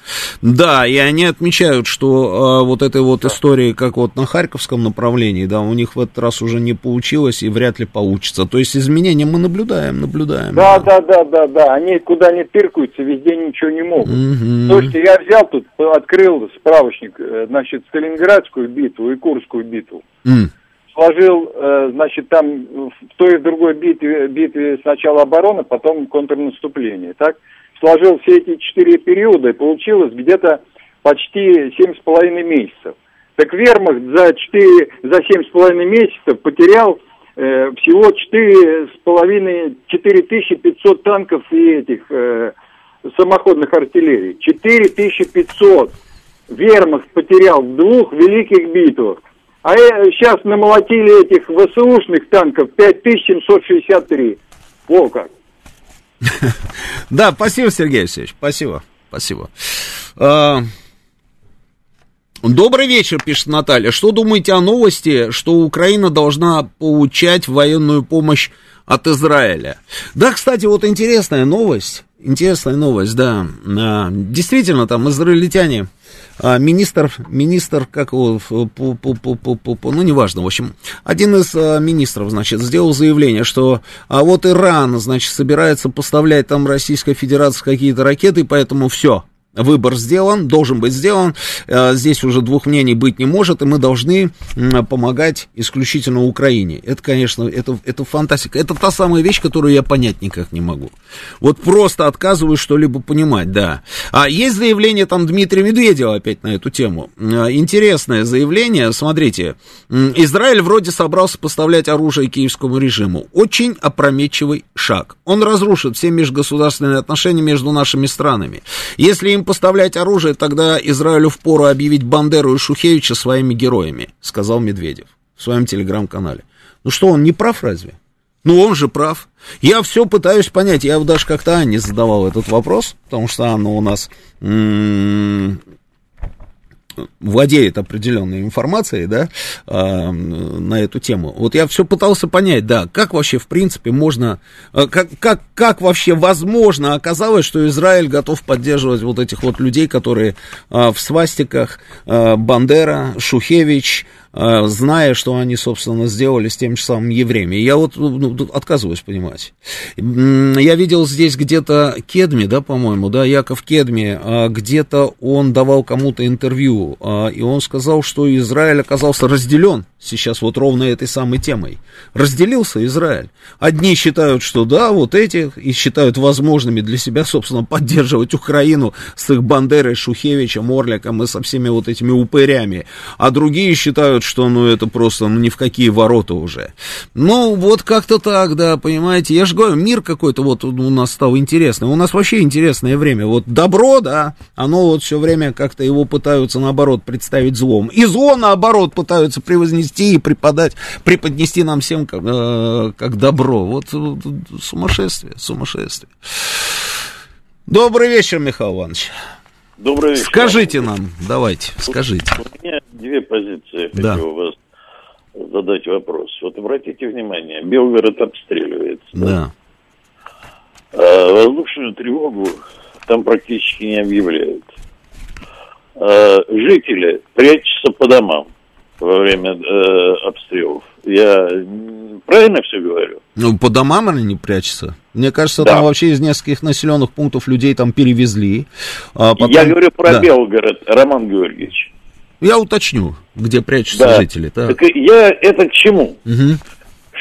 S1: Да, и они отмечают, что э, вот этой вот истории, как вот на Харьковском направлении, да, у них в этот раз уже не получилось и вряд ли получится. То есть изменения мы наблюдаем, наблюдаем.
S12: Да, да, да, да, да, они куда не тыркаются, везде ничего не могут. Угу. Слушайте, я взял тут, открыл справочник, э, значит, Сталинградскую битву, и Курскую битву. Mm. Сложил, э, значит, там в той и в другой битве, битве сначала оборона, потом контрнаступление. Так, сложил все эти четыре периода, и получилось где-то почти семь с половиной месяцев. Так Вермахт за четыре, за семь с половиной месяцев потерял э, всего четыре с половиной, четыре тысячи пятьсот танков и этих э, самоходных артиллерий. Четыре тысячи пятьсот вермахт потерял в двух великих битвах. А сейчас намолотили этих ВСУшных танков 5763. Во как.
S1: Да, спасибо, Сергей Алексеевич, спасибо, спасибо. А, добрый вечер, пишет Наталья. Что думаете о новости, что Украина должна получать военную помощь от Израиля? Да, кстати, вот интересная новость. Интересная новость, да. А, действительно, там израильтяне а, министр, министр, как его, по, по, по, по, по, ну, неважно, в общем, один из а, министров, значит, сделал заявление, что а вот Иран, значит, собирается поставлять там Российской Федерации какие-то ракеты, поэтому все, Выбор сделан, должен быть сделан. Э, здесь уже двух мнений быть не может, и мы должны помогать исключительно Украине. Это, конечно, это, это фантастика. Это та самая вещь, которую я понять никак не могу. Вот просто отказываюсь что-либо понимать, да. А есть заявление там Дмитрия Медведева опять на эту тему. Э, интересное заявление. Смотрите, Израиль вроде собрался поставлять оружие киевскому режиму. Очень опрометчивый шаг. Он разрушит все межгосударственные отношения между нашими странами. Если им поставлять оружие, тогда Израилю впору объявить Бандеру и Шухевича своими героями, сказал Медведев в своем телеграм-канале. Ну что, он не прав разве? Ну, он же прав. Я все пытаюсь понять. Я даже как-то Анне задавал этот вопрос, потому что Анна у нас владеет определенной информацией, да, э, на эту тему. Вот я все пытался понять, да, как вообще, в принципе, можно, э, как, как, как вообще возможно оказалось, что Израиль готов поддерживать вот этих вот людей, которые э, в свастиках, э, Бандера, Шухевич, зная, что они, собственно, сделали с тем же самым евреями. Я вот ну, отказываюсь понимать. Я видел здесь где-то Кедми, да, по-моему, да, Яков Кедми, а где-то он давал кому-то интервью, а, и он сказал, что Израиль оказался разделен сейчас вот ровно этой самой темой. Разделился Израиль. Одни считают, что да, вот эти, и считают возможными для себя, собственно, поддерживать Украину с их Бандерой, Шухевичем, Орликом и со всеми вот этими упырями. А другие считают, что ну это просто ну ни в какие ворота уже. Ну вот как-то так, да, понимаете. Я же говорю, мир какой-то вот у нас стал интересный. У нас вообще интересное время. Вот добро, да, оно вот все время как-то его пытаются наоборот представить злом. И зло наоборот пытаются превознести преподнести и преподать, преподнести нам всем как, э, как добро. Вот, сумасшествие, сумасшествие. Добрый вечер, Михаил Иванович.
S13: Добрый вечер.
S1: Скажите нам, давайте, скажите.
S13: У меня две позиции, да. хочу у вас задать вопрос. Вот обратите внимание, Белгород обстреливается.
S1: Да. да?
S13: А воздушную тревогу там практически не объявляют. А жители прячутся по домам во время э, обстрелов. Я правильно все говорю?
S1: Ну, по домам они не прячутся. Мне кажется, да. там вообще из нескольких населенных пунктов людей там перевезли.
S13: А потом... Я говорю про да. Белгород, Роман Георгиевич.
S1: Я уточню, где прячутся да. жители.
S13: Так. так я это к чему? Угу.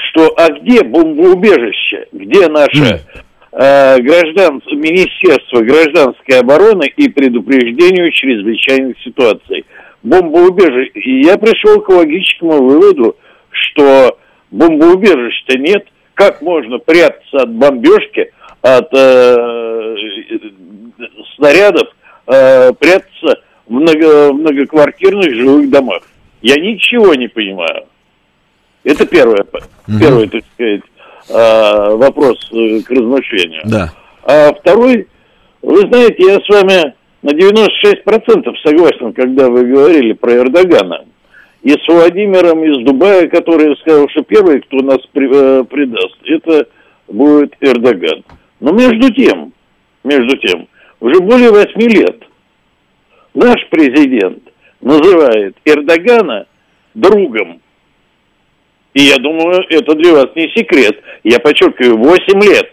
S13: Что, а где бомбоубежище? Где наше угу. э, граждан... Министерство гражданской обороны и предупреждению чрезвычайных ситуаций? Бомбоубежище. И я пришел к логическому выводу, что бомбоубежища нет. Как можно прятаться от бомбежки, от э, снарядов, э, прятаться в много, многоквартирных жилых домах? Я ничего не понимаю. Это первое, mm-hmm. первый, так сказать, э, вопрос э, к размышлению.
S1: Да.
S13: А второй, вы знаете, я с вами на 96% согласен, когда вы говорили про Эрдогана. и с Владимиром из Дубая, который сказал, что первый, кто нас э, предаст, это будет Эрдоган. Но между тем, между тем, уже более восьми лет наш президент называет Эрдогана другом. И я думаю, это для вас не секрет. Я подчеркиваю, 8 лет.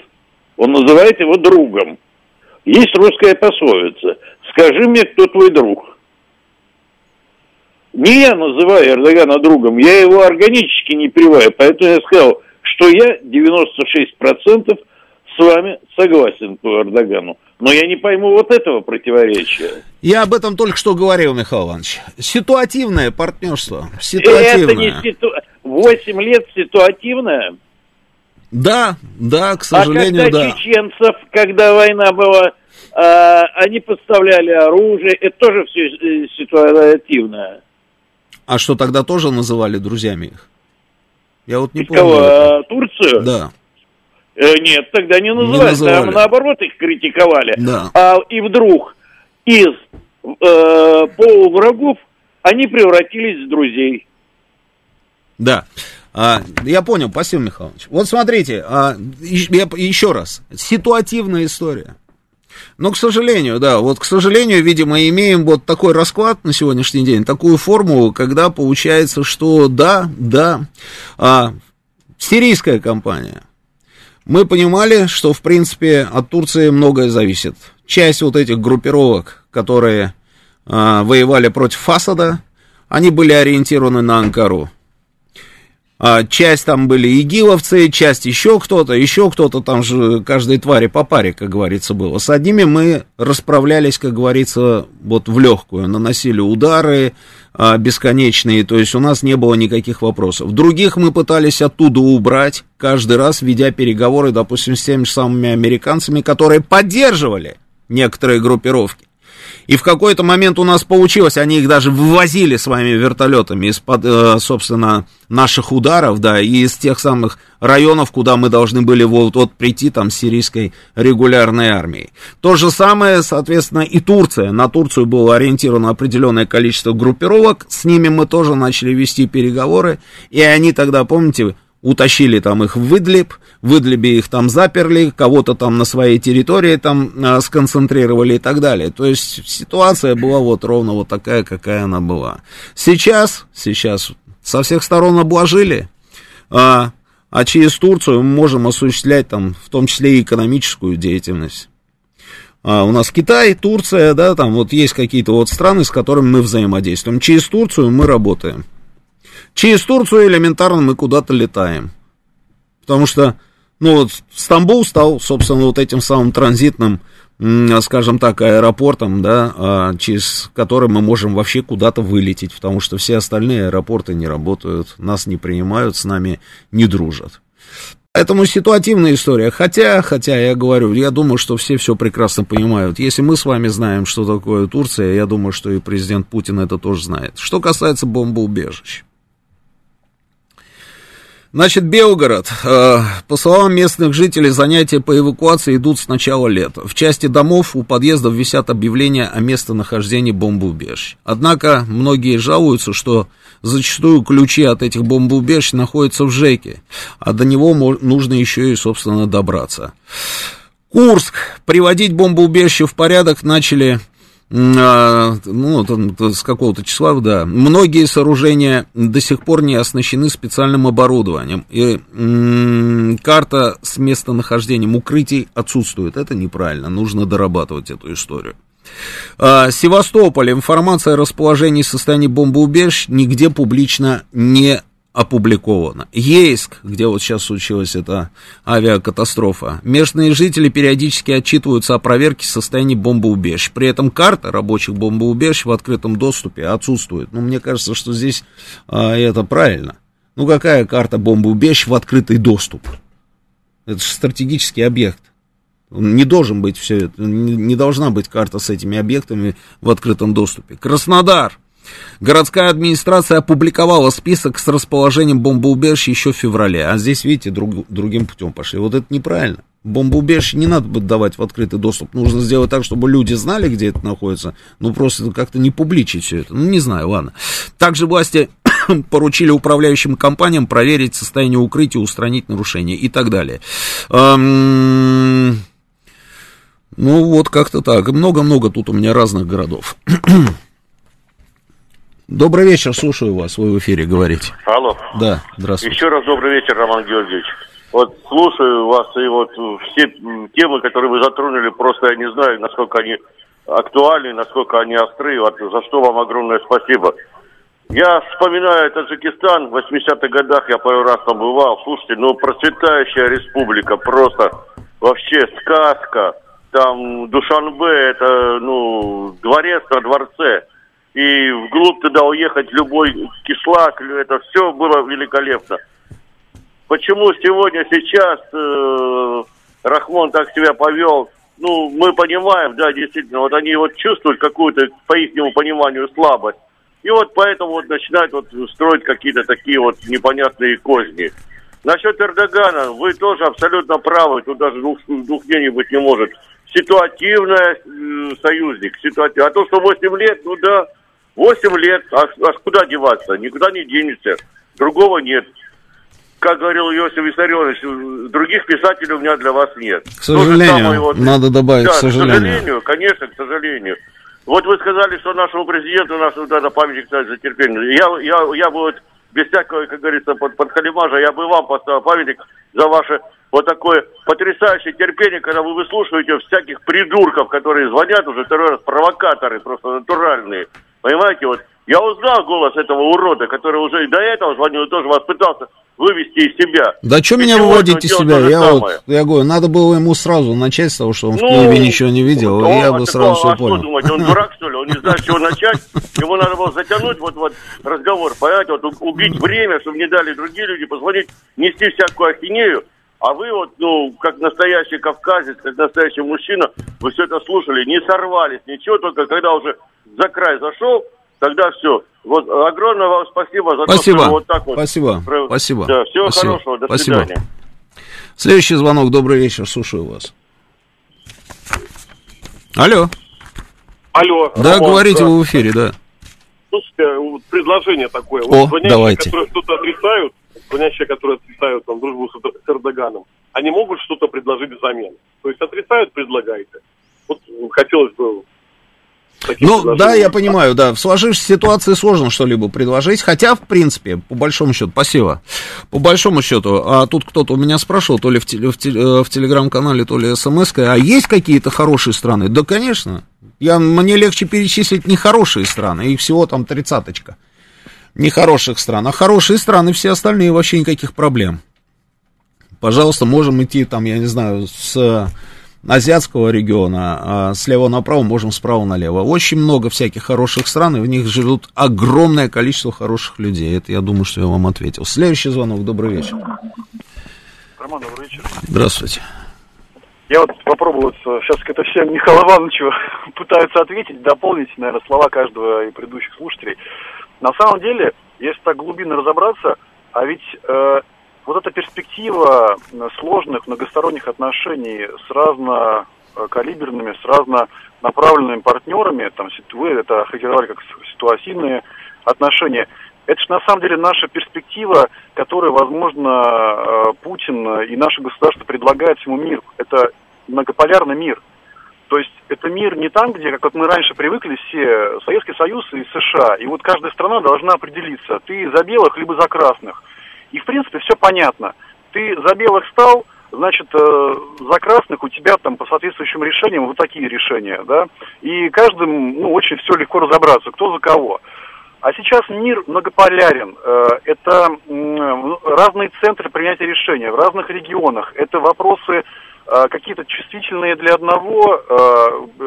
S13: Он называет его другом. Есть русская пословица. Скажи мне, кто твой друг. Не я называю Эрдогана другом, я его органически не приваю. Поэтому я сказал, что я 96% с вами согласен по Эрдогану. Но я не пойму вот этого противоречия.
S1: Я об этом только что говорил, Михаил Иванович. Ситуативное партнерство. Ситуативное. Это не
S13: ситу... 8 лет ситуативное?
S1: Да, да, к сожалению,
S13: а когда
S1: да.
S13: чеченцев, когда война была, они поставляли оружие, это тоже все э, ситуативное.
S1: А что тогда тоже называли друзьями их? Я вот не
S13: помню. Кого? А, Турцию?
S1: Да.
S13: Э, нет, тогда не называли. Не называли. Там наоборот их критиковали.
S1: Да.
S13: А, и вдруг из э, полуврагов они превратились в друзей.
S1: Да. А, я понял, спасибо, Михайлович. Вот смотрите, а, я, еще раз. Ситуативная история. Но, к сожалению, да, вот, к сожалению, видимо, имеем вот такой расклад на сегодняшний день, такую формулу, когда получается, что да, да, а, сирийская компания. Мы понимали, что, в принципе, от Турции многое зависит. Часть вот этих группировок, которые а, воевали против Асада, они были ориентированы на Анкару. А, часть там были игиловцы, часть еще кто-то, еще кто-то, там же каждой твари по паре, как говорится, было. С одними мы расправлялись, как говорится, вот в легкую, наносили удары а, бесконечные, то есть у нас не было никаких вопросов. Других мы пытались оттуда убрать, каждый раз ведя переговоры, допустим, с теми же самыми американцами, которые поддерживали некоторые группировки. И в какой-то момент у нас получилось, они их даже вывозили своими вертолетами из-под, э, собственно, наших ударов, да, и из тех самых районов, куда мы должны были вот, вот прийти там с сирийской регулярной армией. То же самое, соответственно, и Турция. На Турцию было ориентировано определенное количество группировок, с ними мы тоже начали вести переговоры, и они тогда, помните, утащили там их в Идлиб, в Идлибе их там заперли, кого-то там на своей территории там а, сконцентрировали и так далее. То есть ситуация была вот ровно вот такая, какая она была. Сейчас, сейчас со всех сторон обложили, а, а через Турцию мы можем осуществлять там в том числе и экономическую деятельность. А, у нас Китай, Турция, да, там вот есть какие-то вот страны, с которыми мы взаимодействуем. Через Турцию мы работаем. Через Турцию элементарно мы куда-то летаем. Потому что, ну вот, Стамбул стал, собственно, вот этим самым транзитным, скажем так, аэропортом, да, а, через который мы можем вообще куда-то вылететь, потому что все остальные аэропорты не работают, нас не принимают, с нами не дружат. Поэтому ситуативная история. Хотя, хотя, я говорю, я думаю, что все все прекрасно понимают. Если мы с вами знаем, что такое Турция, я думаю, что и президент Путин это тоже знает. Что касается бомбоубежищ. Значит, Белгород. Э, по словам местных жителей, занятия по эвакуации идут с начала лета. В части домов у подъездов висят объявления о местонахождении бомбоубежищ. Однако многие жалуются, что зачастую ключи от этих бомбоубежищ находятся в ЖЭКе, а до него нужно еще и, собственно, добраться. Курск. Приводить бомбоубежище в порядок начали а, ну, с какого-то числа, да, многие сооружения до сих пор не оснащены специальным оборудованием, и карта с местонахождением укрытий отсутствует. Это неправильно, нужно дорабатывать эту историю. А, Севастополь. Информация о расположении и состоянии бомбоубежищ нигде публично не опубликовано. Ейск, где вот сейчас случилась эта авиакатастрофа, местные жители периодически отчитываются о проверке состояния бомбоубежищ. При этом карта рабочих бомбоубежищ в открытом доступе отсутствует. Ну, мне кажется, что здесь а, это правильно. Ну, какая карта бомбоубежищ в открытый доступ? Это же стратегический объект. Не должен быть все это, не должна быть карта с этими объектами в открытом доступе. Краснодар. Городская администрация опубликовала список с расположением бомбоубежищ еще в феврале, а здесь, видите, друг, другим путем пошли. Вот это неправильно. Бомбоубежище не надо будет давать в открытый доступ. Нужно сделать так, чтобы люди знали, где это находится. Ну, просто как-то не публичить все это. Ну, не знаю, ладно. Также власти поручили управляющим компаниям проверить состояние укрытия, устранить нарушения и так далее. Эм... Ну, вот как-то так. Много-много тут у меня разных городов. Добрый вечер, слушаю вас, вы в эфире говорите.
S7: Алло.
S1: Да, здравствуйте.
S7: Еще раз добрый вечер, Роман Георгиевич. Вот слушаю вас, и вот все темы, которые вы затронули, просто я не знаю, насколько они актуальны, насколько они остры, вот, за что вам огромное спасибо. Я вспоминаю Таджикистан, в 80-х годах я пару раз там бывал, слушайте, ну процветающая республика, просто вообще сказка, там Душанбе, это, ну, дворец на дворце, и вглубь туда уехать любой кишлак, это все было великолепно. Почему сегодня, сейчас э, Рахмон так себя повел? Ну, мы понимаем, да, действительно, вот они вот чувствуют какую-то, по их пониманию, слабость. И вот поэтому вот начинают вот строить какие-то такие вот непонятные козни. Насчет Эрдогана, вы тоже абсолютно правы, тут даже двух, двух мнений быть не может. Ситуативный союзник, ситуатив. А то, что 8 лет, ну да, 8 лет, а, а куда деваться? Никуда не денешься, другого нет как говорил Иосиф Виссарионович, других писателей у меня для вас нет.
S1: К сожалению, вот... надо добавить,
S7: да,
S1: к сожалению.
S7: К сожалению, конечно, к сожалению. Вот вы сказали, что нашему президенту, наш вот это памятник кстати, за терпение. Я, я, я бы вот без всякого, как говорится, под, под халимажа, я бы вам поставил памятник за ваше вот такое потрясающее терпение, когда вы выслушиваете всяких придурков, которые звонят уже второй раз, провокаторы просто натуральные. Понимаете, вот я узнал голос этого урода, который уже и до этого звонил и тоже вас пытался вывести из себя.
S1: Да что меня выводить из себя? Я вот, я говорю, надо было ему сразу начать с того, что он ну, в Киеве ничего не видел, он, я бы сразу все а понял. Что
S7: думать, он дурак, что ли? Он не знает, с чего начать. Ему надо было затянуть вот, вот разговор, понимаете, вот убить время, чтобы не дали другие люди позвонить, нести всякую ахинею. А вы вот, ну, как настоящий кавказец, как настоящий мужчина, вы все это слушали, не сорвались, ничего, только когда уже за край зашел, тогда все. Вот огромное вам спасибо за
S1: спасибо.
S7: то, что вот так вот.
S1: Спасибо. Спасибо.
S7: Да, всего спасибо. хорошего. До спасибо. свидания.
S1: Следующий звонок. Добрый вечер. Слушаю вас. Алло.
S14: Алло.
S1: Да, Роман, говорите да. вы в эфире, да.
S14: Слушайте, предложение такое.
S1: О, вот давайте.
S14: которые что-то отрицают, звонящие, которые отрицают там, дружбу с, с Эрдоганом, они могут что-то предложить взамен. То есть отрицают, предлагайте. Вот хотелось бы
S1: ну, да, я понимаю, да. В сложившейся ситуации сложно что-либо предложить. Хотя, в принципе, по большому счету, спасибо. По большому счету, а тут кто-то у меня спрашивал, то ли в, теле, в, теле, в телеграм-канале, то ли смс а есть какие-то хорошие страны? Да, конечно. Я, мне легче перечислить нехорошие страны, и всего там тридцаточка нехороших стран. А хорошие страны, все остальные вообще никаких проблем. Пожалуйста, можем идти там, я не знаю, с азиатского региона, а слева направо можем справа налево. Очень много всяких хороших стран, и в них живут огромное количество хороших людей. Это я думаю, что я вам ответил. Следующий звонок. Добрый вечер.
S14: Роман, добрый вечер.
S1: Здравствуйте.
S14: Я вот попробовал, сейчас это все Михаил Ивановичу пытаются ответить, дополнить, наверное, слова каждого и предыдущих слушателей. На самом деле, если так глубинно разобраться, а ведь э, вот эта перспектива э, сложных многосторонних отношений с разнокалиберными, с разнонаправленными партнерами, там, вы это характеризовали как ситуативные отношения, это же на самом деле наша перспектива, которую, возможно, э, Путин и наше государство предлагает всему миру. Это многополярный мир. То есть это мир не там, где, как вот мы раньше привыкли все, Советский Союз и США. И вот каждая страна должна определиться, ты за белых либо за красных. И, в принципе, все понятно. Ты за белых стал, значит, э, за красных у тебя там по соответствующим решениям вот такие решения, да, и каждым, ну, очень все легко разобраться, кто за кого. А сейчас мир многополярен. Э, это разные центры принятия решения в разных регионах. Это вопросы какие-то чувствительные для одного,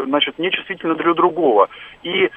S14: значит, нечувствительные для другого. И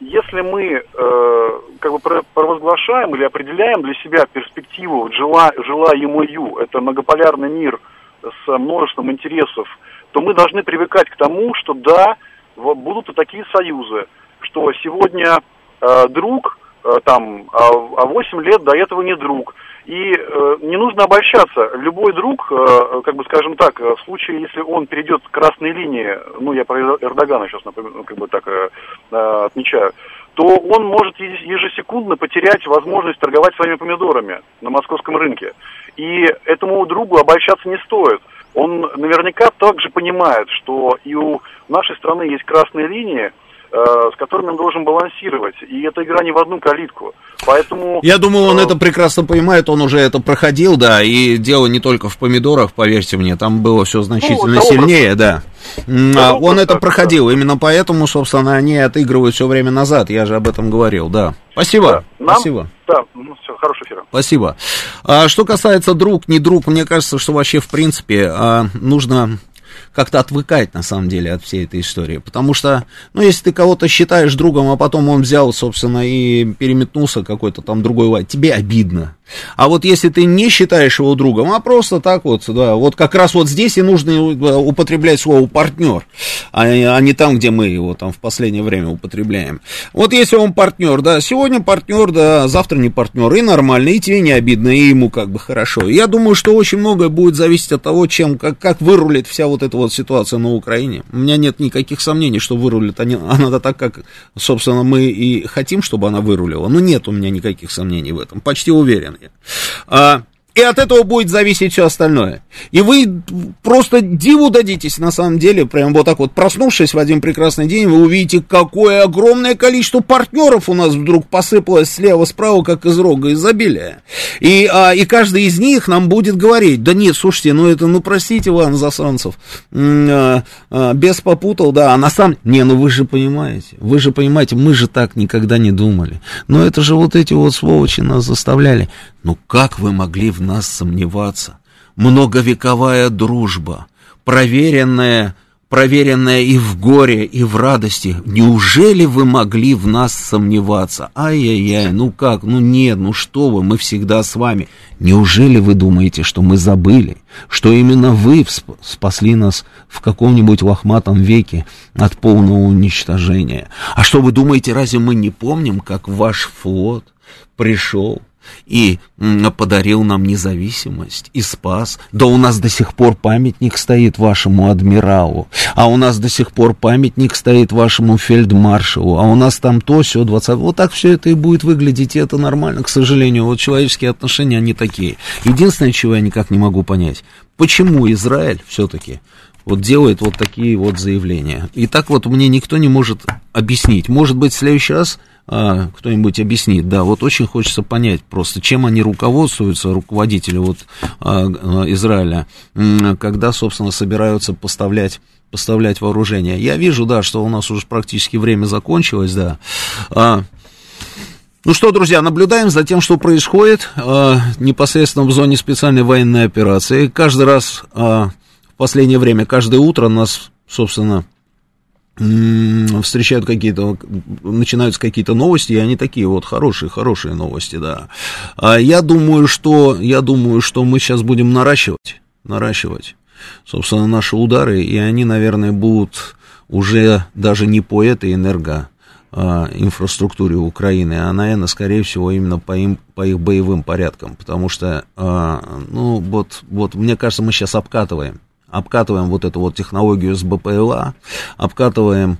S14: если мы э, как бы провозглашаем или определяем для себя перспективу жила, желаемую, это многополярный мир с множеством интересов, то мы должны привыкать к тому, что да, будут и такие союзы, что сегодня э, друг э, там, а, а 8 лет до этого не друг. И э, не нужно обольщаться. Любой друг, э, как бы скажем так, в случае, если он перейдет красные линии, ну я про Эрдогана сейчас, например, как бы так э, э, отмечаю, то он может ежесекундно потерять возможность торговать своими помидорами на московском рынке. И этому другу обольщаться не стоит. Он наверняка также понимает, что и у нашей страны есть красные линии, Э, с которыми он должен балансировать. И эта игра не в одну калитку. Поэтому...
S1: Я думаю, он э... это прекрасно понимает, он уже это проходил, да, и дело не только в помидорах, поверьте мне, там было все значительно ну, сильнее, да. да. Он это проходил, именно поэтому, собственно, они отыгрывают все время назад, я же об этом говорил, да. Спасибо. Да. Нам... Спасибо.
S14: Да, ну все, хорошего эфира.
S1: Спасибо. А, что касается друг, не друг, мне кажется, что вообще, в принципе, а, нужно как-то отвыкать, на самом деле, от всей этой истории. Потому что, ну, если ты кого-то считаешь другом, а потом он взял, собственно, и переметнулся какой-то там другой, тебе обидно. А вот если ты не считаешь его другом, а просто так вот, да, вот как раз вот здесь и нужно употреблять слово партнер, а, а не там, где мы его там в последнее время употребляем. Вот если он партнер, да, сегодня партнер, да, завтра не партнер, и нормально, и тебе не обидно, и ему как бы хорошо. Я думаю, что очень многое будет зависеть от того, чем, как, как вырулит вся вот эта вот ситуация на Украине. У меня нет никаких сомнений, что вырулит она, она так, как, собственно, мы и хотим, чтобы она вырулила. Но нет у меня никаких сомнений в этом, почти уверен я. А, и от этого будет зависеть все остальное. И вы просто диву дадитесь, на самом деле, прям вот так вот, проснувшись в один прекрасный день, вы увидите, какое огромное количество партнеров у нас вдруг посыпалось слева-справа, как из рога изобилия. И, а, и каждый из них нам будет говорить, да нет, слушайте, ну это, ну простите, Иван Засранцев, а, а, без попутал, да, а на самом... Не, ну вы же понимаете, вы же понимаете, мы же так никогда не думали. Но это же вот эти вот сволочи нас заставляли. Ну как вы могли в нас сомневаться? Многовековая дружба, проверенная, проверенная и в горе, и в радости. Неужели вы могли в нас сомневаться? Ай-яй-яй, ну как, ну нет, ну что вы, мы всегда с вами. Неужели вы думаете, что мы забыли, что именно вы спасли нас в каком-нибудь лохматом веке от полного уничтожения? А что вы думаете, разве мы не помним, как ваш флот пришел и подарил нам независимость и спас. Да у нас до сих пор памятник стоит вашему адмиралу, а у нас до сих пор памятник стоит вашему фельдмаршалу, а у нас там то, все, 20... Вот так все это и будет выглядеть, и это нормально, к сожалению. Вот человеческие отношения, они такие. Единственное, чего я никак не могу понять, почему Израиль все-таки вот делает вот такие вот заявления. И так вот мне никто не может объяснить. Может быть, в следующий раз а, кто-нибудь объяснит, да, вот очень хочется понять просто, чем они руководствуются, руководители вот а, а, Израиля, когда, собственно, собираются поставлять поставлять вооружение. Я вижу, да, что у нас уже практически время закончилось, да. Ну что, друзья, наблюдаем за тем, что происходит непосредственно в зоне специальной военной операции. Каждый раз в последнее время, каждое утро нас, собственно, встречают какие-то, начинаются какие-то новости, и они такие вот хорошие, хорошие новости, да. А я думаю, что, я думаю, что мы сейчас будем наращивать, наращивать, собственно, наши удары, и они, наверное, будут уже даже не по этой энерго а, инфраструктуре Украины, а, наверное, скорее всего, именно по, им, по их боевым порядкам, потому что, а, ну, вот, вот, мне кажется, мы сейчас обкатываем обкатываем вот эту вот технологию с БПЛА, обкатываем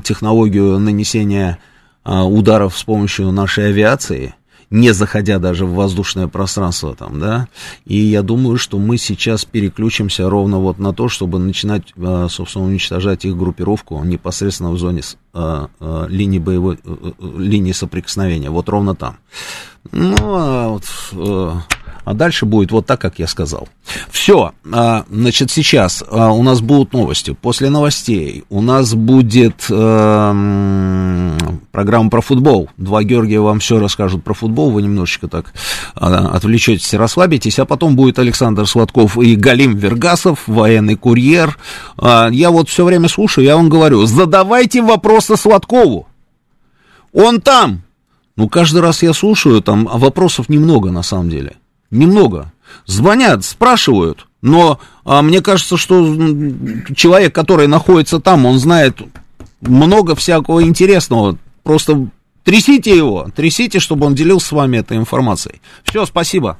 S1: технологию нанесения а, ударов с помощью нашей авиации, не заходя даже в воздушное пространство там, да, и я думаю, что мы сейчас переключимся ровно вот на то, чтобы начинать, а, собственно, уничтожать их группировку непосредственно в зоне а, линии боевой, э, э, линии соприкосновения, вот ровно там. Ну, а вот э, а дальше будет вот так, как я сказал. Все, а, значит, сейчас а, у нас будут новости. После новостей у нас будет э, программа про футбол. Два Георгия вам все расскажут про футбол. Вы немножечко так а, отвлечетесь расслабитесь. А потом будет Александр Сладков и Галим Вергасов, военный курьер. Я вот все время слушаю, я вам говорю, задавайте вопросы Сладкову. Он там. Ну, каждый раз я слушаю, там вопросов немного на самом деле немного. Звонят, спрашивают, но а, мне кажется, что человек, который находится там, он знает много всякого интересного. Просто трясите его, трясите, чтобы он делился с вами этой информацией. Все, спасибо.